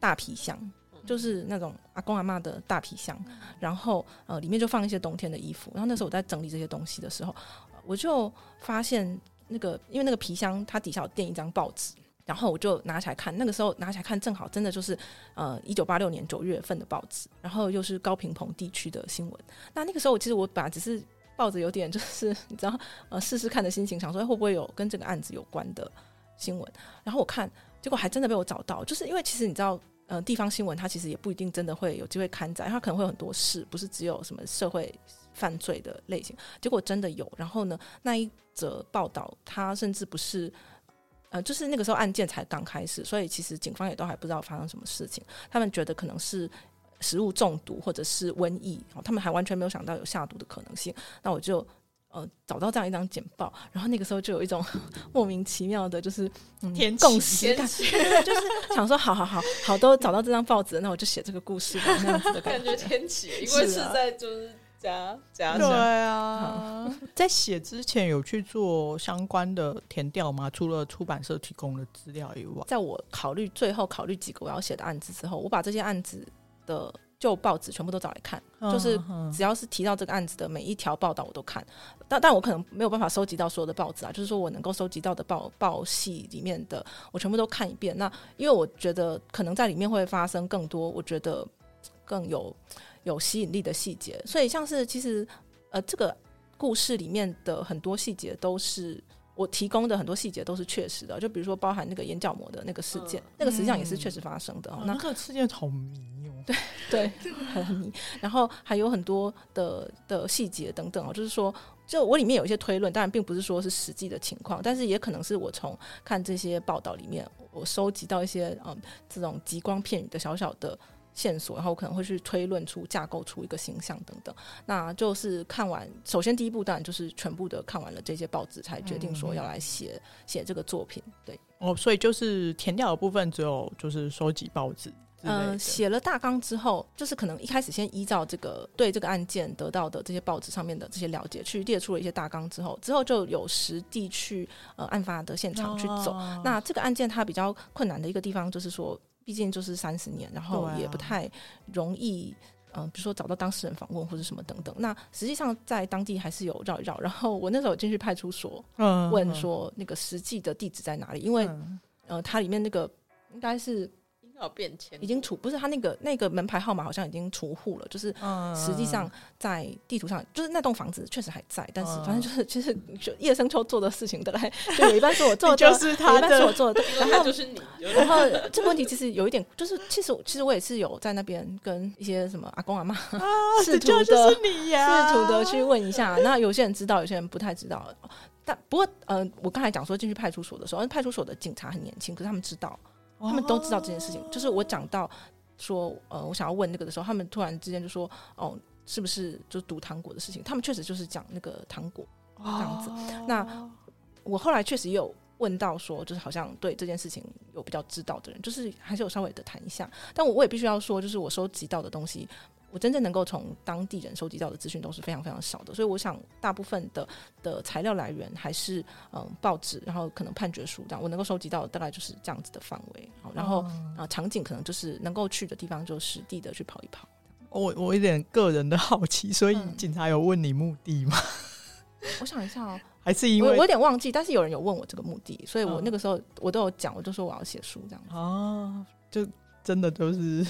大皮箱，就是那种阿公阿妈的大皮箱，然后呃里面就放一些冬天的衣服。然后那时候我在整理这些东西的时候，我就发现。那个，因为那个皮箱它底下有垫一张报纸，然后我就拿起来看。那个时候拿起来看，正好真的就是呃，一九八六年九月份的报纸，然后又是高平蓬地区的新闻。那那个时候，我其实我本来只是抱着有点就是 [LAUGHS] 你知道呃试试看的心情，想说会不会有跟这个案子有关的新闻。然后我看，结果还真的被我找到，就是因为其实你知道呃，地方新闻它其实也不一定真的会有机会刊载，它可能会有很多事，不是只有什么社会。犯罪的类型，结果真的有。然后呢，那一则报道，他甚至不是，呃，就是那个时候案件才刚开始，所以其实警方也都还不知道发生什么事情。他们觉得可能是食物中毒或者是瘟疫，他们还完全没有想到有下毒的可能性。那我就呃找到这样一张简报，然后那个时候就有一种 [LAUGHS] 莫名其妙的，就是嗯，天共识感，就是想说，好好好好，都找到这张报纸，那我就写这个故事吧，那样子的感觉，[LAUGHS] 感觉天启，因为是在就是。加加对啊，在写之前有去做相关的填调吗？除了出版社提供的资料以外，在我考虑最后考虑几个我要写的案子之后，我把这些案子的旧报纸全部都找来看，嗯、就是只要是提到这个案子的每一条报道我都看。但但我可能没有办法收集到所有的报纸啊，就是说我能够收集到的报报系里面的，我全部都看一遍。那因为我觉得可能在里面会发生更多，我觉得更有。有吸引力的细节，所以像是其实呃，这个故事里面的很多细节都是我提供的，很多细节都是确实的。就比如说包含那个眼角膜的那个事件，嗯、那个实际上也是确实发生的。嗯、那，那个事件好迷哦，[LAUGHS] 对对，[LAUGHS] 很迷。然后还有很多的的细节等等哦，就是说，就我里面有一些推论，当然并不是说是实际的情况，但是也可能是我从看这些报道里面，我收集到一些嗯这种极光片语的小小的。线索，然后可能会去推论出、架构出一个形象等等。那就是看完，首先第一步当然就是全部的看完了这些报纸，才决定说要来写写、嗯、这个作品。对，哦，所以就是填掉的部分只有就是收集报纸。嗯，写了大纲之后，就是可能一开始先依照这个对这个案件得到的这些报纸上面的这些了解，去列出了一些大纲之后，之后就有实地去呃案发的现场去走。哦、那这个案件它比较困难的一个地方就是说。毕竟就是三十年，然后也不太容易，嗯、呃，比如说找到当事人访问或者什么等等。那实际上在当地还是有绕一绕。然后我那时候进去派出所，嗯，问说那个实际的地址在哪里？因为呃，它里面那个应该是。要变迁，已经除不是他那个那个门牌号码好像已经除户了，就是实际上在地图上，就是那栋房子确实还在，但是反正就是其实就叶生秋做的事情，大概就有一半是我做 [LAUGHS] 的，就是他的，一半是我做的，[LAUGHS] 然后就是你，[LAUGHS] 然后这个问题其实有一点，就是其实其实我也是有在那边跟一些什么阿公阿妈试图的试图的去问一下，那有些人知道，有些人不太知道，但不过呃，我刚才讲说进去派出所的时候，派出所的警察很年轻，可是他们知道。他们都知道这件事情，就是我讲到说，呃，我想要问那个的时候，他们突然之间就说，哦，是不是就读糖果的事情？他们确实就是讲那个糖果这样子。那我后来确实也有问到说，就是好像对这件事情有比较知道的人，就是还是有稍微的谈一下。但我我也必须要说，就是我收集到的东西。我真正能够从当地人收集到的资讯都是非常非常少的，所以我想大部分的的材料来源还是嗯报纸，然后可能判决书这样，我能够收集到的大概就是这样子的范围。然后啊、呃、场景可能就是能够去的地方就实地的去跑一跑。我我有点个人的好奇，所以警察有问你目的吗？嗯、[LAUGHS] 我想一下哦，[LAUGHS] 还是因为我，我有点忘记，但是有人有问我这个目的，所以我那个时候我都有讲，我就说我要写书这样子。哦，就真的都是。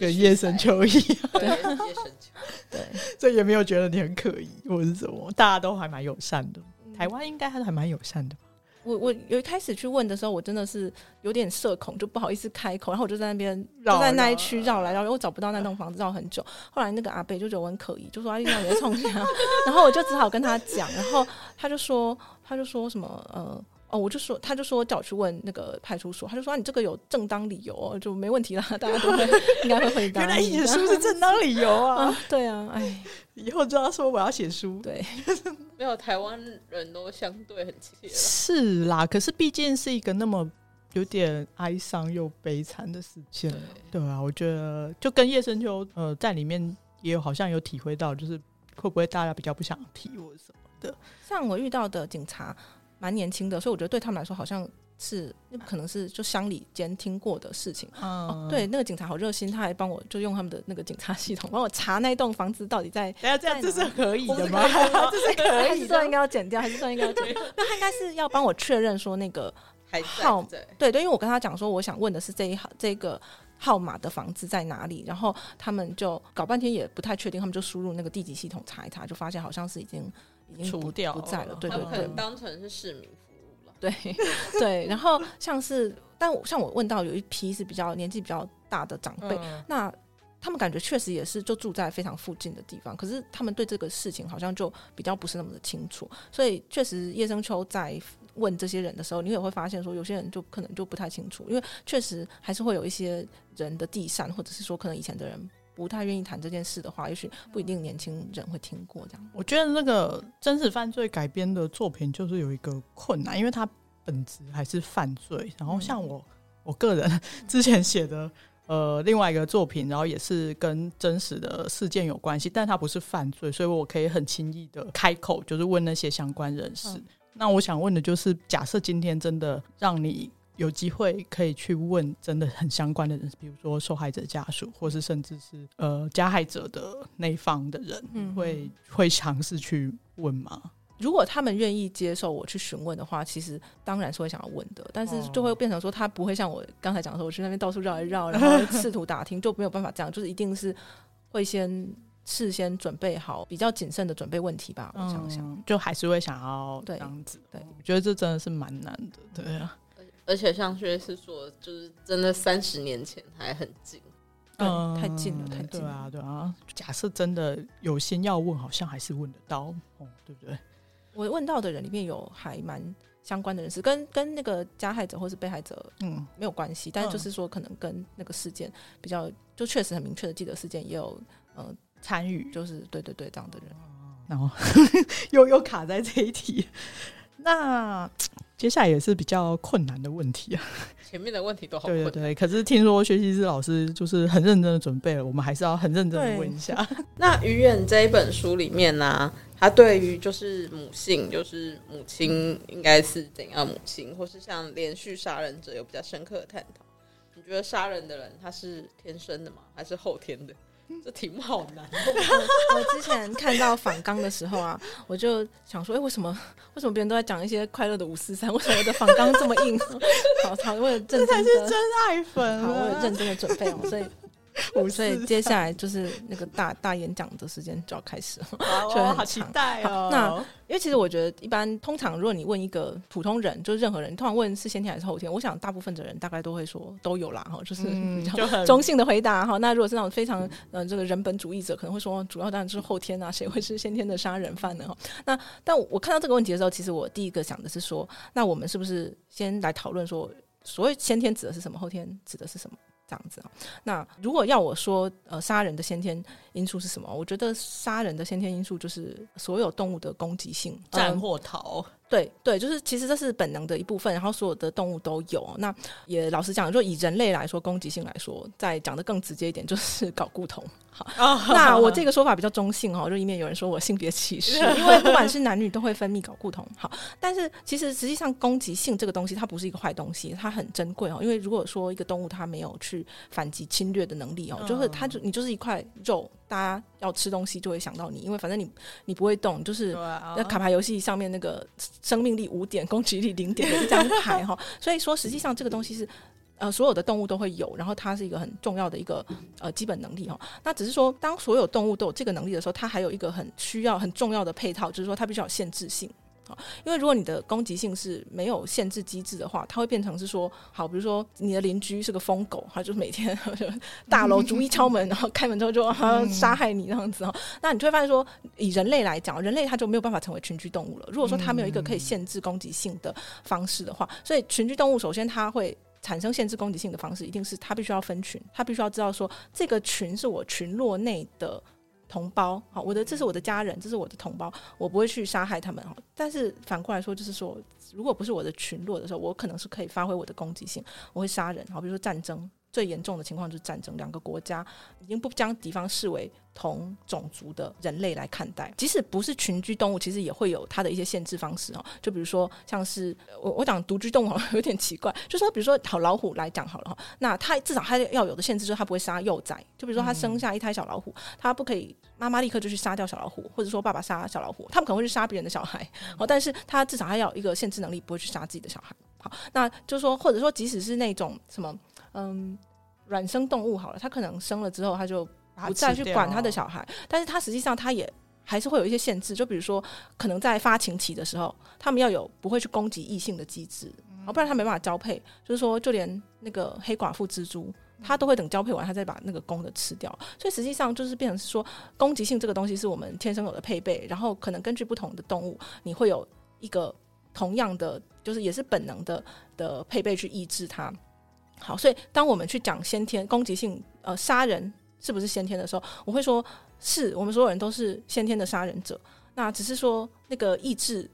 跟夜神秋一样，对，叶生秋，[LAUGHS] 对，所以也没有觉得你很可疑或者什么，大家都还蛮友善的。台湾应该还是还蛮友善的吧？我我有一开始去问的时候，我真的是有点社恐，就不好意思开口，然后我就在那边就在那一区绕来绕去，我找不到那栋房子，绕很久。后来那个阿贝就觉得我很可疑，就说：“阿丽娜，你在冲啥？”然后我就只好跟他讲，然后他就说，他就说什么呃。哦，我就说，他就说叫我去问那个派出所，他就说、啊、你这个有正当理由、哦，就没问题啦，大家都会应该会回答。[LAUGHS] 原来写书是正当理由啊！[LAUGHS] 啊对啊，哎，[LAUGHS] 以后就要说我要写书。对，没有台湾人都相对很亲切。是啦，可是毕竟是一个那么有点哀伤又悲惨的事件。对，对啊，我觉得就跟叶深秋呃在里面也有好像有体会到，就是会不会大家比较不想提或者什么的。像我遇到的警察。蛮年轻的，所以我觉得对他们来说，好像是那可能是就乡里间听过的事情。嗯、哦，对，那个警察好热心，他还帮我就用他们的那个警察系统帮我查那栋房子到底在。哎呀这样这是可以 [LAUGHS] 的吗？这是可以的，还是说应该要剪掉？还是算应该要剪掉？[LAUGHS] 那他应该是要帮我确认说那个号，对对，因为我跟他讲说，我想问的是这一号这个号码的房子在哪里，然后他们就搞半天也不太确定，他们就输入那个地籍系统查一查，就发现好像是已经。已经除掉不在了，对对对，当成是市民服务了，对对。然后像是，但像我问到有一批是比较年纪比较大的长辈，嗯、那他们感觉确实也是就住在非常附近的地方，可是他们对这个事情好像就比较不是那么的清楚，所以确实叶生秋在问这些人的时候，你也会发现说有些人就可能就不太清楚，因为确实还是会有一些人的地善，或者是说可能以前的人。不太愿意谈这件事的话，也许不一定年轻人会听过这样。我觉得那个真实犯罪改编的作品就是有一个困难，因为它本质还是犯罪。然后像我、嗯、我个人 [LAUGHS] 之前写的呃另外一个作品，然后也是跟真实的事件有关系，但它不是犯罪，所以我可以很轻易的开口，就是问那些相关人士。嗯、那我想问的就是，假设今天真的让你。有机会可以去问真的很相关的人，比如说受害者家属，或是甚至是呃加害者的那一方的人，嗯、会会尝试去问吗？如果他们愿意接受我去询问的话，其实当然是会想要问的，但是就会变成说他不会像我刚才讲的说，我去那边到处绕一绕，然后试图打听，就没有办法这样，就是一定是会先事先准备好比较谨慎的准备问题吧。我想想，嗯、就还是会想要这样子。对，对我觉得这真的是蛮难的。对啊。而且像薛是说，就是真的三十年前还很近，嗯，太近了，太近了。对啊，对啊。假设真的有心要问，好像还是问得到，哦，对不对？我问到的人里面有还蛮相关的人士，跟跟那个加害者或是被害者，嗯，没有关系。但是就是说，可能跟那个事件比较，就确实很明确的记得事件，也有呃参与，就是对对对这样的人。[LAUGHS] 然后 [LAUGHS] 又又卡在这一题，那。接下来也是比较困难的问题啊，[LAUGHS] 前面的问题都好困难。对对对，可是听说薛西斯老师就是很认真的准备了，我们还是要很认真的问一下。[LAUGHS] 那于远这一本书里面呢、啊，他对于就是母性，就是母亲应该是怎样母亲，或是像连续杀人者有比较深刻的探讨。你觉得杀人的人他是天生的吗，还是后天的？[LAUGHS] 这题目好难。[LAUGHS] 我之前看到反纲的时候啊，[LAUGHS] 我就想说，哎、欸，为什么为什么别人都在讲一些快乐的五四三，为什么我的反纲这么硬？好，好，为了认真的，这才是真爱粉。好，为了认真的准备哦，所以。[LAUGHS] 所以接下来就是那个大大演讲的时间就要开始了，好，[LAUGHS] 哦，好期待哦。那因为其实我觉得，一般通常如果你问一个普通人，就是任何人，通常问是先天还是后天，我想大部分的人大概都会说都有啦，哈，就是比较 [LAUGHS] 中性的回答哈。那如果是那种非常呃这个人本主义者，可能会说主要当然就是后天啊，谁会是先天的杀人犯呢？哈，那但我看到这个问题的时候，其实我第一个想的是说，那我们是不是先来讨论说，所谓先天指的是什么，后天指的是什么？这样子，那如果要我说，呃，杀人的先天因素是什么？我觉得杀人的先天因素就是所有动物的攻击性，战或逃。对对，就是其实这是本能的一部分，然后所有的动物都有。那也老实讲，就以人类来说，攻击性来说，再讲得更直接一点，就是搞固酮。好，那我 [LAUGHS] 这个说法比较中性哦，就以免有人说我性别歧视，[LAUGHS] 因为不管是男女都会分泌睾固酮。好，但是其实实际上攻击性这个东西，它不是一个坏东西，它很珍贵哦。因为如果说一个动物它没有去反击侵略的能力哦，就是它就你就是一块肉。大家要吃东西就会想到你，因为反正你你不会动，就是那卡牌游戏上面那个生命力五点、攻击力零点的一张牌哈。[LAUGHS] 所以说，实际上这个东西是呃所有的动物都会有，然后它是一个很重要的一个呃基本能力哈。那只是说，当所有动物都有这个能力的时候，它还有一个很需要很重要的配套，就是说它必须要有限制性。因为如果你的攻击性是没有限制机制的话，它会变成是说，好，比如说你的邻居是个疯狗，他就每天大楼逐一敲门，然后开门之后就要杀害你这样子哈，那你就会发现说，以人类来讲，人类他就没有办法成为群居动物了。如果说他没有一个可以限制攻击性的方式的话，所以群居动物首先它会产生限制攻击性的方式，一定是它必须要分群，它必须要知道说这个群是我群落内的。同胞，好，我的这是我的家人，这是我的同胞，我不会去杀害他们哈。但是反过来说，就是说，如果不是我的群落的时候，我可能是可以发挥我的攻击性，我会杀人，好，比如说战争。最严重的情况就是战争，两个国家已经不将敌方视为同种族的人类来看待。即使不是群居动物，其实也会有它的一些限制方式哦。就比如说，像是我我讲独居动物好像 [LAUGHS] 有点奇怪，就说比如说好老虎来讲好了哈，那它至少它要有的限制就是它不会杀幼崽。就比如说它生下一胎小老虎，它不可以妈妈立刻就去杀掉小老虎，或者说爸爸杀小老虎，他们可能会去杀别人的小孩哦。但是它至少还要有一个限制能力，不会去杀自己的小孩。好，那就是说，或者说即使是那种什么。嗯，卵生动物好了，它可能生了之后，它就不再去管它的小孩，但是它实际上它也还是会有一些限制，就比如说，可能在发情期的时候，它们要有不会去攻击异性的机制，哦，不然它没办法交配。就是说，就连那个黑寡妇蜘蛛，它都会等交配完，它再把那个公的吃掉。所以实际上就是变成是说，攻击性这个东西是我们天生有的配备，然后可能根据不同的动物，你会有一个同样的，就是也是本能的的配备去抑制它。好，所以当我们去讲先天攻击性，呃，杀人是不是先天的时候，我会说，是我们所有人都是先天的杀人者。那只是说那个意志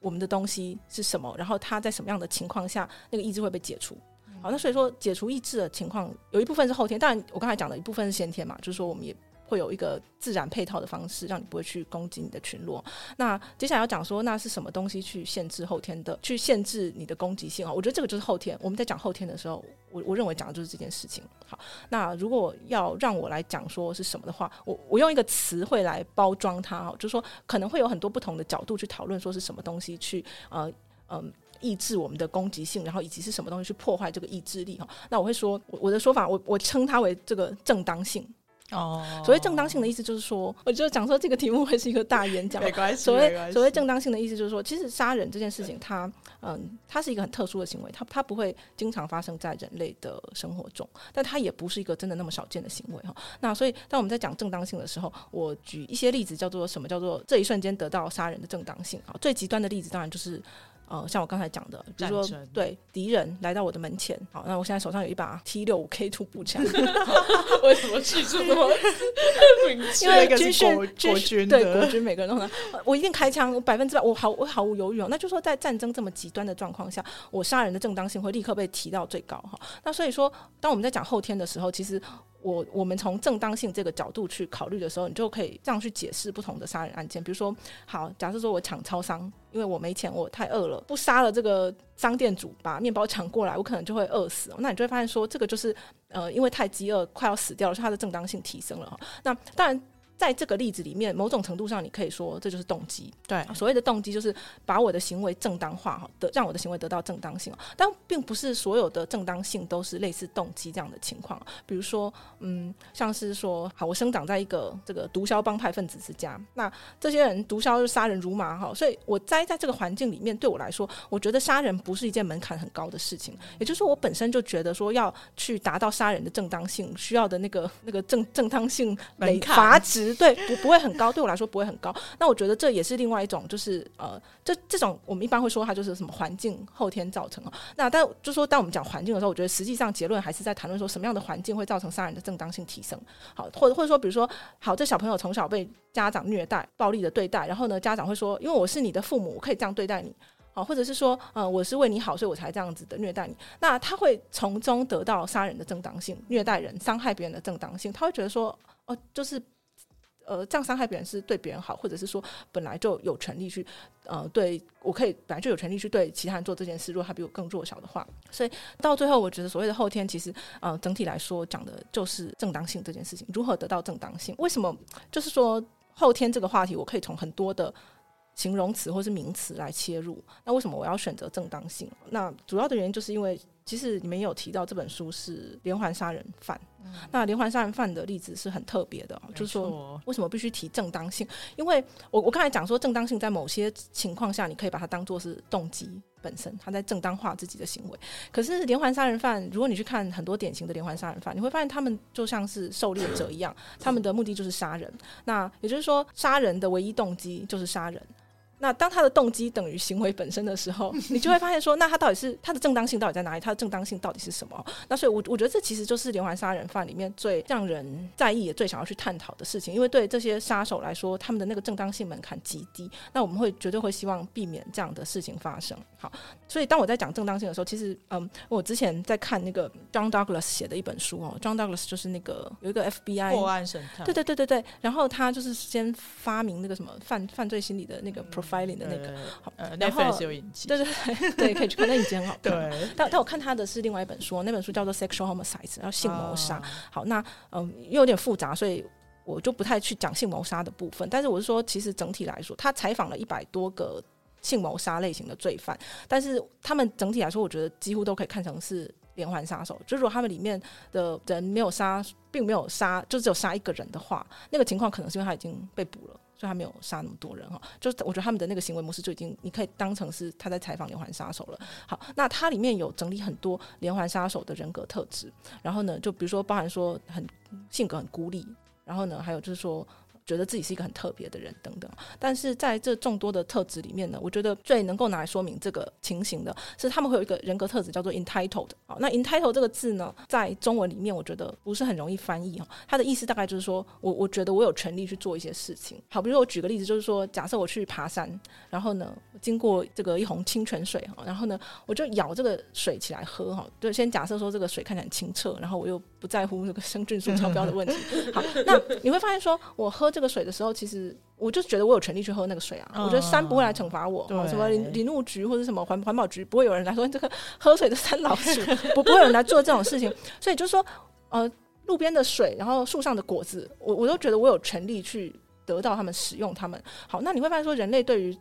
我们的东西是什么，然后它在什么样的情况下，那个意志会被解除。好，那所以说解除意志的情况有一部分是后天，当然我刚才讲的一部分是先天嘛，就是说我们也。会有一个自然配套的方式，让你不会去攻击你的群落。那接下来要讲说，那是什么东西去限制后天的，去限制你的攻击性啊？我觉得这个就是后天。我们在讲后天的时候，我我认为讲的就是这件事情。好，那如果要让我来讲说是什么的话，我我用一个词汇来包装它哈，就是说可能会有很多不同的角度去讨论说是什么东西去呃嗯、抑制我们的攻击性，然后以及是什么东西去破坏这个意志力哈。那我会说，我的说法，我我称它为这个正当性。哦，所谓正当性的意思就是说，我就讲说这个题目会是一个大演讲。没关系，所谓所谓正当性的意思就是说，其实杀人这件事情它，它嗯，它是一个很特殊的行为，它它不会经常发生在人类的生活中，但它也不是一个真的那么少见的行为哈。那所以当我们在讲正当性的时候，我举一些例子，叫做什么叫做这一瞬间得到杀人的正当性啊？最极端的例子当然就是。呃，像我刚才讲的，比如说，对敌人来到我的门前，好，那我现在手上有一把 T 六五 K 突步枪，为什么记住这么？因为军训国军对国军每个人都能，我一定开枪，百分之百，我毫我毫无犹豫哦。那就是说，在战争这么极端的状况下，我杀人的正当性会立刻被提到最高哈。那所以说，当我们在讲后天的时候，其实。我我们从正当性这个角度去考虑的时候，你就可以这样去解释不同的杀人案件。比如说，好，假设说我抢超商，因为我没钱，我太饿了，不杀了这个商店主，把面包抢过来，我可能就会饿死。那你就会发现说，这个就是呃，因为太饥饿，快要死掉了，所以它的正当性提升了。那当然。在这个例子里面，某种程度上，你可以说这就是动机。对，所谓的动机就是把我的行为正当化，哈，的让我的行为得到正当性。但并不是所有的正当性都是类似动机这样的情况。比如说，嗯，像是说，好，我生长在一个这个毒枭帮派分子之家，那这些人毒枭就杀人如麻，哈，所以我栽在这个环境里面，对我来说，我觉得杀人不是一件门槛很高的事情。也就是说，我本身就觉得说，要去达到杀人的正当性，需要的那个那个正正当性门槛阀值。对，不不会很高，对我来说不会很高。那我觉得这也是另外一种，就是呃，这这种我们一般会说它就是什么环境后天造成哦。那但就说当我们讲环境的时候，我觉得实际上结论还是在谈论说什么样的环境会造成杀人的正当性提升。好，或者或者说，比如说，好，这小朋友从小被家长虐待、暴力的对待，然后呢，家长会说，因为我是你的父母，我可以这样对待你。好，或者是说，呃，我是为你好，所以我才这样子的虐待你。那他会从中得到杀人的正当性，虐待人、伤害别人的正当性。他会觉得说，哦，就是。呃，这样伤害别人是对别人好，或者是说本来就有权利去，呃，对我可以本来就有权利去对其他人做这件事，如果他比我更弱小的话，所以到最后，我觉得所谓的后天，其实呃，整体来说讲的就是正当性这件事情，如何得到正当性？为什么？就是说后天这个话题，我可以从很多的形容词或是名词来切入。那为什么我要选择正当性？那主要的原因就是因为。其实你们有提到这本书是连环杀人犯，嗯、那连环杀人犯的例子是很特别的，就是说为什么必须提正当性？因为我我刚才讲说正当性在某些情况下，你可以把它当做是动机本身，他在正当化自己的行为。可是连环杀人犯，如果你去看很多典型的连环杀人犯，你会发现他们就像是狩猎者一样，他们的目的就是杀人。那也就是说，杀人的唯一动机就是杀人。那当他的动机等于行为本身的时候，[LAUGHS] 你就会发现说，那他到底是他的正当性到底在哪里？他的正当性到底是什么？那所以，我我觉得这其实就是连环杀人犯里面最让人在意、也最想要去探讨的事情。因为对这些杀手来说，他们的那个正当性门槛极低。那我们会绝对会希望避免这样的事情发生。好，所以当我在讲正当性的时候，其实嗯，我之前在看那个 John Douglas 写的一本书哦，John Douglas 就是那个有一个 FBI 破案神探，对对对对对。然后他就是先发明那个什么犯犯罪心理的那个。Profiling 的那个，好，然后对对对，对，可以去看，那影集很好看。对，但但我看他的是另外一本书，那本书叫做《Sexual Homicide》，然后性谋杀。好，那嗯，又有点复杂，所以我就不太去讲性谋杀的部分。但是我是说，其实整体来说，他采访了一百多个性谋杀类型的罪犯，但是他们整体来说，我觉得几乎都可以看成是连环杀手。就如果，他们里面的人没有杀，并没有杀，就只有杀一个人的话，那个情况可能是因为他已经被捕了。所以他没有杀那么多人哈，就是我觉得他们的那个行为模式就已经，你可以当成是他在采访连环杀手了。好，那它里面有整理很多连环杀手的人格特质，然后呢，就比如说包含说很性格很孤立，然后呢，还有就是说。觉得自己是一个很特别的人等等，但是在这众多的特质里面呢，我觉得最能够拿来说明这个情形的是，他们会有一个人格特质叫做 entitled。好，那 entitled 这个字呢，在中文里面我觉得不是很容易翻译哈。它的意思大概就是说我我觉得我有权利去做一些事情。好，比如说我举个例子，就是说假设我去爬山，然后呢经过这个一泓清泉水哈，然后呢我就舀这个水起来喝哈。对，先假设说这个水看起来很清澈，然后我又不在乎那个生菌素超标的问题。好，那你会发现说我喝。这个水的时候，其实我就觉得我有权利去喝那个水啊！嗯、我觉得山不会来惩罚我，什么林林务局或者什么环环保局不会有人来说这个喝水的山老鼠，[LAUGHS] 不不会有人来做这种事情。所以就是说，呃，路边的水，然后树上的果子，我我都觉得我有权利去得到他们使用他们。好，那你会发现说，人类对于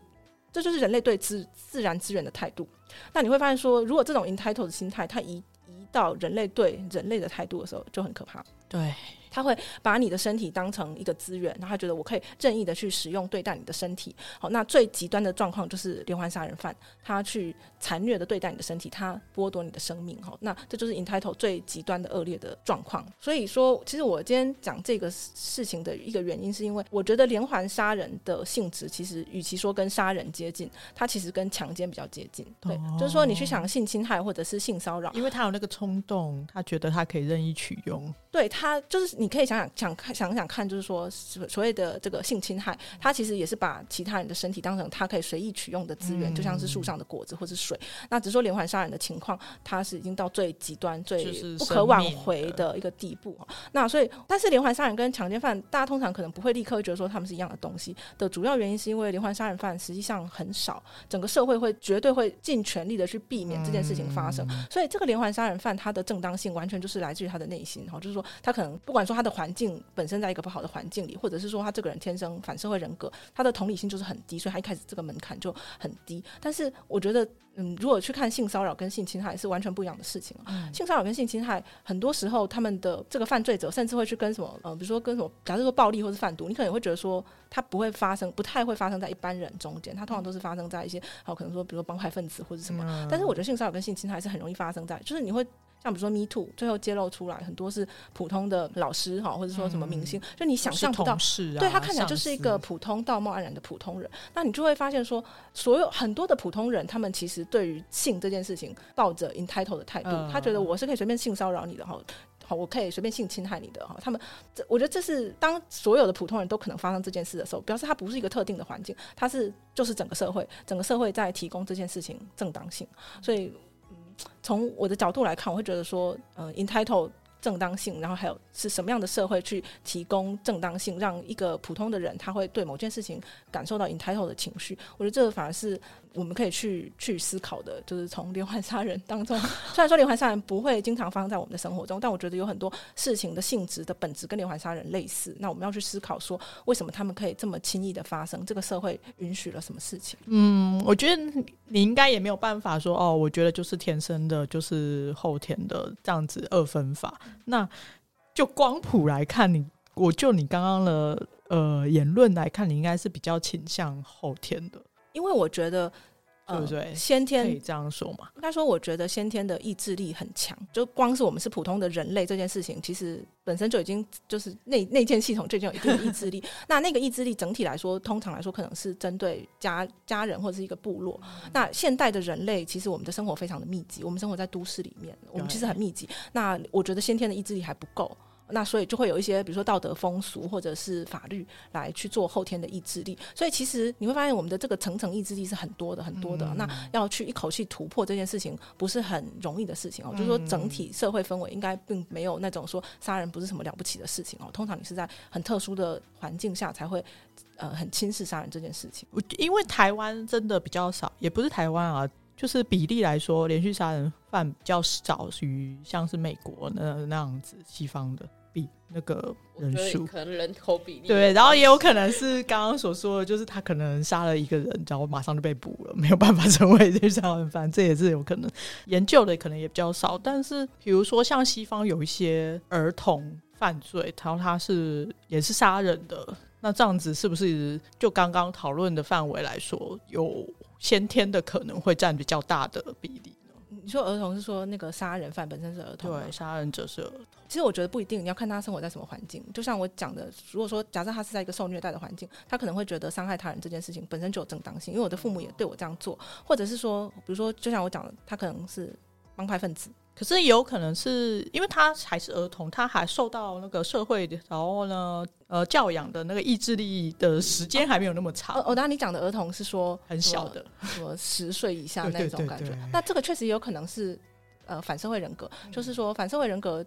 这就是人类对自自然资源的态度。那你会发现说，如果这种 entitled 的心态，它移到人类对人类的态度的时候，就很可怕。对。他会把你的身体当成一个资源，然后他觉得我可以任意的去使用对待你的身体。好，那最极端的状况就是连环杀人犯，他去残虐的对待你的身体，他剥夺你的生命。哈，那这就是 entitled 最极端的恶劣的状况。所以说，其实我今天讲这个事情的一个原因，是因为我觉得连环杀人的性质，其实与其说跟杀人接近，它其实跟强奸比较接近。对，哦、就是说你去想性侵害或者是性骚扰，因为他有那个冲动，他觉得他可以任意取用。对他就是你。你可以想想想看想想看，就是说所谓的这个性侵害，它其实也是把其他人的身体当成他可以随意取用的资源，嗯、就像是树上的果子或是水。那只是说连环杀人的情况，它是已经到最极端、最不可挽回的一个地步。那所以，但是连环杀人跟强奸犯，大家通常可能不会立刻觉得说他们是一样的东西的主要原因，是因为连环杀人犯实际上很少，整个社会会绝对会尽全力的去避免这件事情发生。嗯、所以，这个连环杀人犯他的正当性完全就是来自于他的内心，哈，就是说他可能不管说他的环境本身在一个不好的环境里，或者是说他这个人天生反社会人格，他的同理心就是很低，所以他一开始这个门槛就很低。但是，我觉得。嗯，如果去看性骚扰跟性侵害是完全不一样的事情。嗯、性骚扰跟性侵害，很多时候他们的这个犯罪者甚至会去跟什么呃，比如说跟什么，假设说暴力或是贩毒，你可能会觉得说他不会发生，不太会发生在一般人中间，他通常都是发生在一些好、呃、可能说，比如说帮派分子或者什么。嗯、但是我觉得性骚扰跟性侵害是很容易发生在，就是你会。像比如说 Me Too，最后揭露出来很多是普通的老师哈，或者说什么明星，嗯、就你想象不到，啊、对他看起来就是一个普通道貌岸然的普通人，那你就会发现说，所有很多的普通人，他们其实对于性这件事情抱着 entitled 的态度，嗯、他觉得我是可以随便性骚扰你的哈，好，我可以随便性侵害你的哈，他们，这我觉得这是当所有的普通人都可能发生这件事的时候，表示它不是一个特定的环境，它是就是整个社会，整个社会在提供这件事情正当性，所以。嗯从我的角度来看，我会觉得说，呃，entitled 正当性，然后还有是什么样的社会去提供正当性，让一个普通的人他会对某件事情感受到 entitled 的情绪，我觉得这个反而是。我们可以去去思考的，就是从连环杀人当中，[LAUGHS] 虽然说连环杀人不会经常发生在我们的生活中，但我觉得有很多事情的性质的本质跟连环杀人类似。那我们要去思考说，为什么他们可以这么轻易的发生？这个社会允许了什么事情？嗯，我觉得你应该也没有办法说哦，我觉得就是天生的，就是后天的这样子二分法。那就光谱来看你，我就你刚刚的呃言论来看，你应该是比较倾向后天的。因为我觉得，对不对？先天可以这样说嘛？应该说，我觉得先天的意志力很强。就光是我们是普通的人类这件事情，其实本身就已经就是内内建系统就已经有一定的意志力。[LAUGHS] 那那个意志力整体来说，通常来说可能是针对家家人或者是一个部落。嗯、那现代的人类，其实我们的生活非常的密集，我们生活在都市里面，我们其实很密集。那我觉得先天的意志力还不够。那所以就会有一些，比如说道德风俗或者是法律来去做后天的意志力。所以其实你会发现，我们的这个层层意志力是很多的，很多的。嗯、那要去一口气突破这件事情，不是很容易的事情哦。嗯、就是说，整体社会氛围应该并没有那种说杀人不是什么了不起的事情哦。通常你是在很特殊的环境下才会呃很轻视杀人这件事情。因为台湾真的比较少，也不是台湾啊。就是比例来说，连续杀人犯比较少于像是美国那那样子西方的比那个人数，可能人口比例对，然后也有可能是刚刚所说的，就是他可能杀了一个人，然后马上就被捕了，没有办法成为连续杀人犯，这也是有可能。研究的可能也比较少，但是比如说像西方有一些儿童犯罪，然后他是也是杀人的，那这样子是不是就刚刚讨论的范围来说有？先天的可能会占比较大的比例。你说儿童是说那个杀人犯本身是儿童？对，杀人者是儿童。其实我觉得不一定，你要看他生活在什么环境。就像我讲的，如果说假设他是在一个受虐待的环境，他可能会觉得伤害他人这件事情本身就有正当性，因为我的父母也对我这样做，或者是说，比如说就像我讲的，他可能是帮派分子。可是有可能是因为他还是儿童，他还受到那个社会，然后呢，呃，教养的那个意志力的时间还没有那么长。哦，当然你讲的儿童是说很小的，什么十岁以下那种感觉。那这个确实有可能是呃反社会人格，嗯、就是说反社会人格。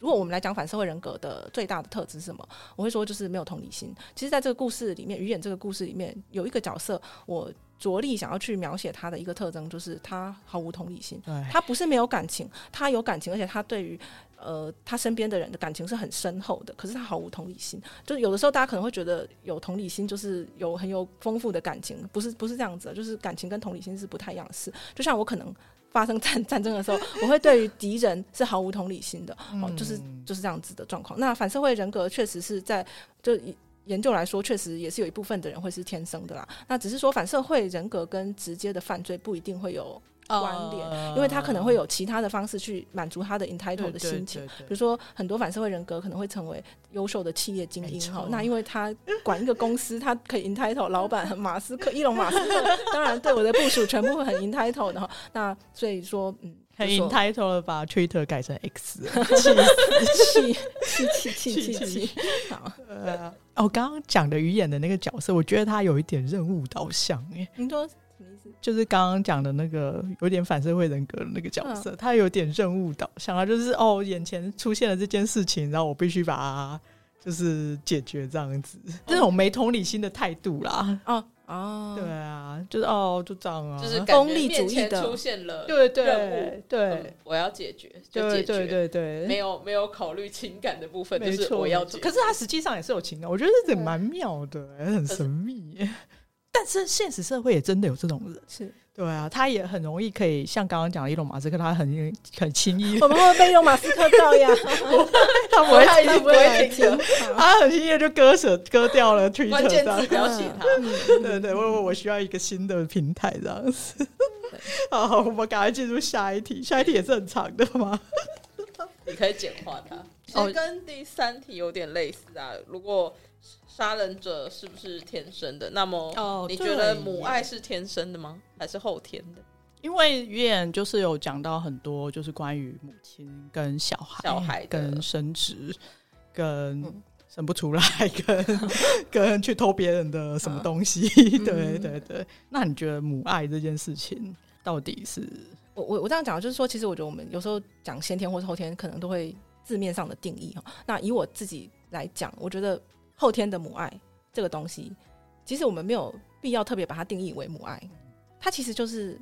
如果我们来讲反社会人格的最大的特质是什么？我会说就是没有同理心。其实，在这个故事里面，鱼眼这个故事里面有一个角色，我着力想要去描写他的一个特征，就是他毫无同理心。对他不是没有感情，他有感情，而且他对于呃他身边的人的感情是很深厚的。可是他毫无同理心。就有的时候大家可能会觉得有同理心就是有很有丰富的感情，不是不是这样子的，就是感情跟同理心是不太一样的事。就像我可能。发生战 [LAUGHS] 战争的时候，我会对于敌人是毫无同理心的，哦，就是就是这样子的状况。那反社会人格确实是在就研究来说，确实也是有一部分的人会是天生的啦。那只是说反社会人格跟直接的犯罪不一定会有。关联，因为他可能会有其他的方式去满足他的 entitled 的心情，比如说很多反社会人格可能会成为优秀的企业精英哈，那因为他管一个公司，他可以 entitled，老板很马斯克，伊隆马斯克，当然对我的部署全部会很 entitled 的哈，那所以说，嗯，很 entitled 了，把 Twitter 改成 X，[LAUGHS] 气气气气气气！好，呃，我刚刚讲的鱼眼的那个角色，我觉得他有一点任务导向。哎，你说什么意思？就是刚刚讲的那个有点反社会人格的那个角色，他有点任务导向啊，就是哦，眼前出现了这件事情，然后我必须把它就是解决这样子，这种没同理心的态度啦。哦。哦，对啊，就是哦，就这样啊，就是功利主义的。出现了，对对对，我要解决，就解决，对对对，没有没有考虑情感的部分，就是我要解决。可是他实际上也是有情感，我觉得这蛮妙的，很神秘。[LAUGHS] 但是现实社会也真的有这种人，是。对啊，他也很容易可以像刚刚讲的伊隆马斯克，他很很轻易。我们会被伊隆马斯克照呀，[LAUGHS] 他不会，他一定不会听。他很轻易就割舍割掉了 Twitter，关键词不要写他。[LAUGHS] 对对，我我需要一个新的平台这样子。[LAUGHS] 好，我们赶快进入下一题，下一题也是很长的吗。你可以简化它，其实跟第三题有点类似啊。如果杀人者是不是天生的？那么，你觉得母爱是天生的吗？还是后天的？因为鱼眼就是有讲到很多，就是关于母亲跟小孩、小孩跟生殖、跟生不出来、跟 [LAUGHS] 跟去偷别人的什么东西。[LAUGHS] 对对对。那你觉得母爱这件事情到底是？我我我这样讲，就是说，其实我觉得我们有时候讲先天或是后天，可能都会字面上的定义哈。那以我自己来讲，我觉得。后天的母爱这个东西，其实我们没有必要特别把它定义为母爱，它其实就是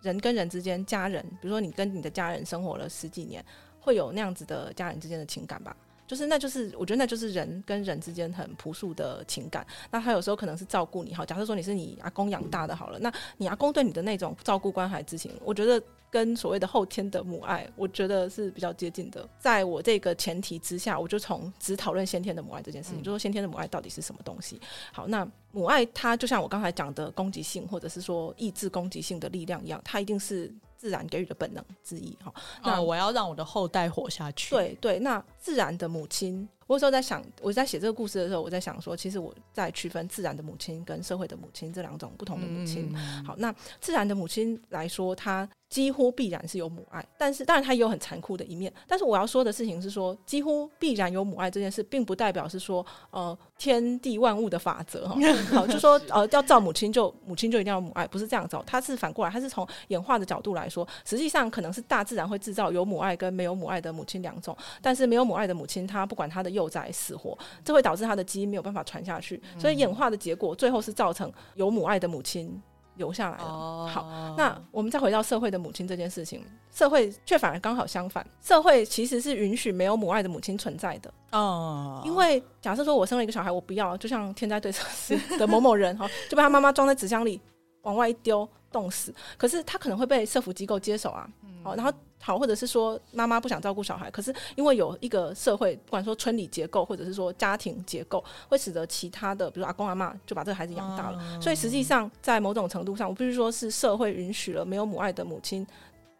人跟人之间、家人，比如说你跟你的家人生活了十几年，会有那样子的家人之间的情感吧。就是，那就是我觉得那就是人跟人之间很朴素的情感。那他有时候可能是照顾你，好，假设说你是你阿公养大的，好了，那你阿公对你的那种照顾关怀之情，我觉得跟所谓的后天的母爱，我觉得是比较接近的。在我这个前提之下，我就从只讨论先天的母爱这件事情，就说先天的母爱到底是什么东西。好，那母爱它就像我刚才讲的攻击性，或者是说抑制攻击性的力量一样，它一定是。自然给予的本能之一，哈。那我要让我的后代活下去。对对，那自然的母亲，我有时候在想，我在写这个故事的时候，我在想说，其实我在区分自然的母亲跟社会的母亲这两种不同的母亲。嗯、好，那自然的母亲来说，她。几乎必然是有母爱，但是当然它也有很残酷的一面。但是我要说的事情是说，几乎必然有母爱这件事，并不代表是说呃天地万物的法则哈。[LAUGHS] 好，就说呃要造母亲就母亲就一定要母爱，不是这样造。它是反过来，它是从演化的角度来说，实际上可能是大自然会制造有母爱跟没有母爱的母亲两种。但是没有母爱的母亲，她不管她的幼崽死活，这会导致她的基因没有办法传下去。所以演化的结果最后是造成有母爱的母亲。留下来了。Oh. 好，那我们再回到社会的母亲这件事情，社会却反而刚好相反。社会其实是允许没有母爱的母亲存在的。哦，oh. 因为假设说我生了一个小孩，我不要，就像天灾对策似的某某人 [LAUGHS] 哈，就被他妈妈装在纸箱里往外一丢，冻死。可是他可能会被社福机构接手啊。好，然后好，或者是说妈妈不想照顾小孩，可是因为有一个社会，不管说村里结构，或者是说家庭结构，会使得其他的，比如阿公阿妈就把这个孩子养大了。哦、所以实际上，在某种程度上，我必须说是社会允许了没有母爱的母亲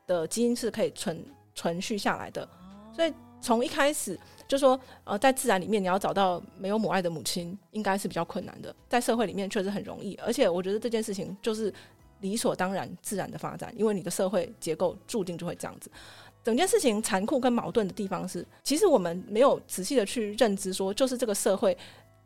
的基因是可以存存续下来的。哦、所以从一开始就说，呃，在自然里面你要找到没有母爱的母亲，应该是比较困难的。在社会里面确实很容易，而且我觉得这件事情就是。理所当然、自然的发展，因为你的社会结构注定就会这样子。整件事情残酷跟矛盾的地方是，其实我们没有仔细的去认知，说就是这个社会。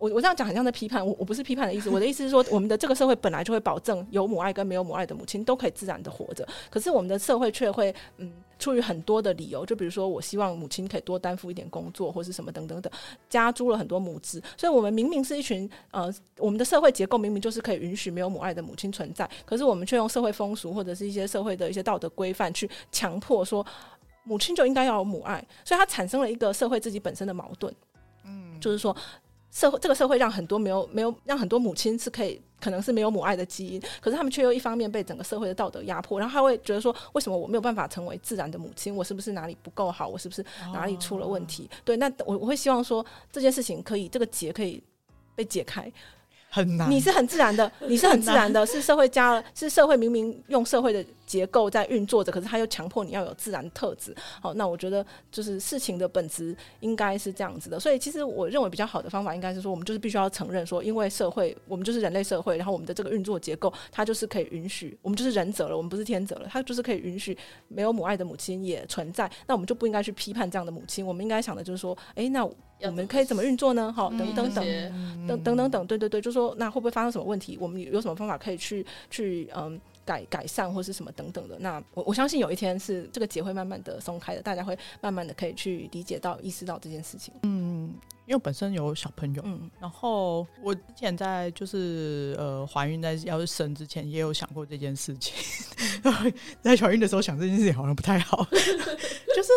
我我这样讲很像在批判，我我不是批判的意思，我的意思是说，我们的这个社会本来就会保证有母爱跟没有母爱的母亲都可以自然的活着，可是我们的社会却会嗯，出于很多的理由，就比如说我希望母亲可以多担负一点工作，或是什么等等等，加诸了很多母职，所以我们明明是一群呃，我们的社会结构明明就是可以允许没有母爱的母亲存在，可是我们却用社会风俗或者是一些社会的一些道德规范去强迫说母亲就应该要有母爱，所以它产生了一个社会自己本身的矛盾，嗯，就是说。社会这个社会让很多没有没有让很多母亲是可以可能是没有母爱的基因，可是他们却又一方面被整个社会的道德压迫，然后他会觉得说，为什么我没有办法成为自然的母亲？我是不是哪里不够好？我是不是哪里出了问题？哦、对，那我我会希望说这件事情可以这个结可以被解开。很难，你是很自然的，你是很自然的，是社会加了，是社会明明用社会的结构在运作着，可是他又强迫你要有自然特质。好，那我觉得就是事情的本质应该是这样子的。所以其实我认为比较好的方法应该是说，我们就是必须要承认说，因为社会，我们就是人类社会，然后我们的这个运作结构，它就是可以允许，我们就是人者了，我们不是天者了，它就是可以允许没有母爱的母亲也存在。那我们就不应该去批判这样的母亲，我们应该想的就是说，哎，那我们可以怎么运作呢？好，等等等等等等等，对对对，就说那会不会发生什么问题？我们有什么方法可以去去嗯。改改善或是什么等等的，那我我相信有一天是这个结会慢慢的松开的，大家会慢慢的可以去理解到、意识到这件事情。嗯，因为本身有小朋友，嗯，然后我之前在就是呃怀孕在要生之前也有想过这件事情，嗯、[LAUGHS] 在怀孕的时候想这件事情好像不太好，[LAUGHS] 就是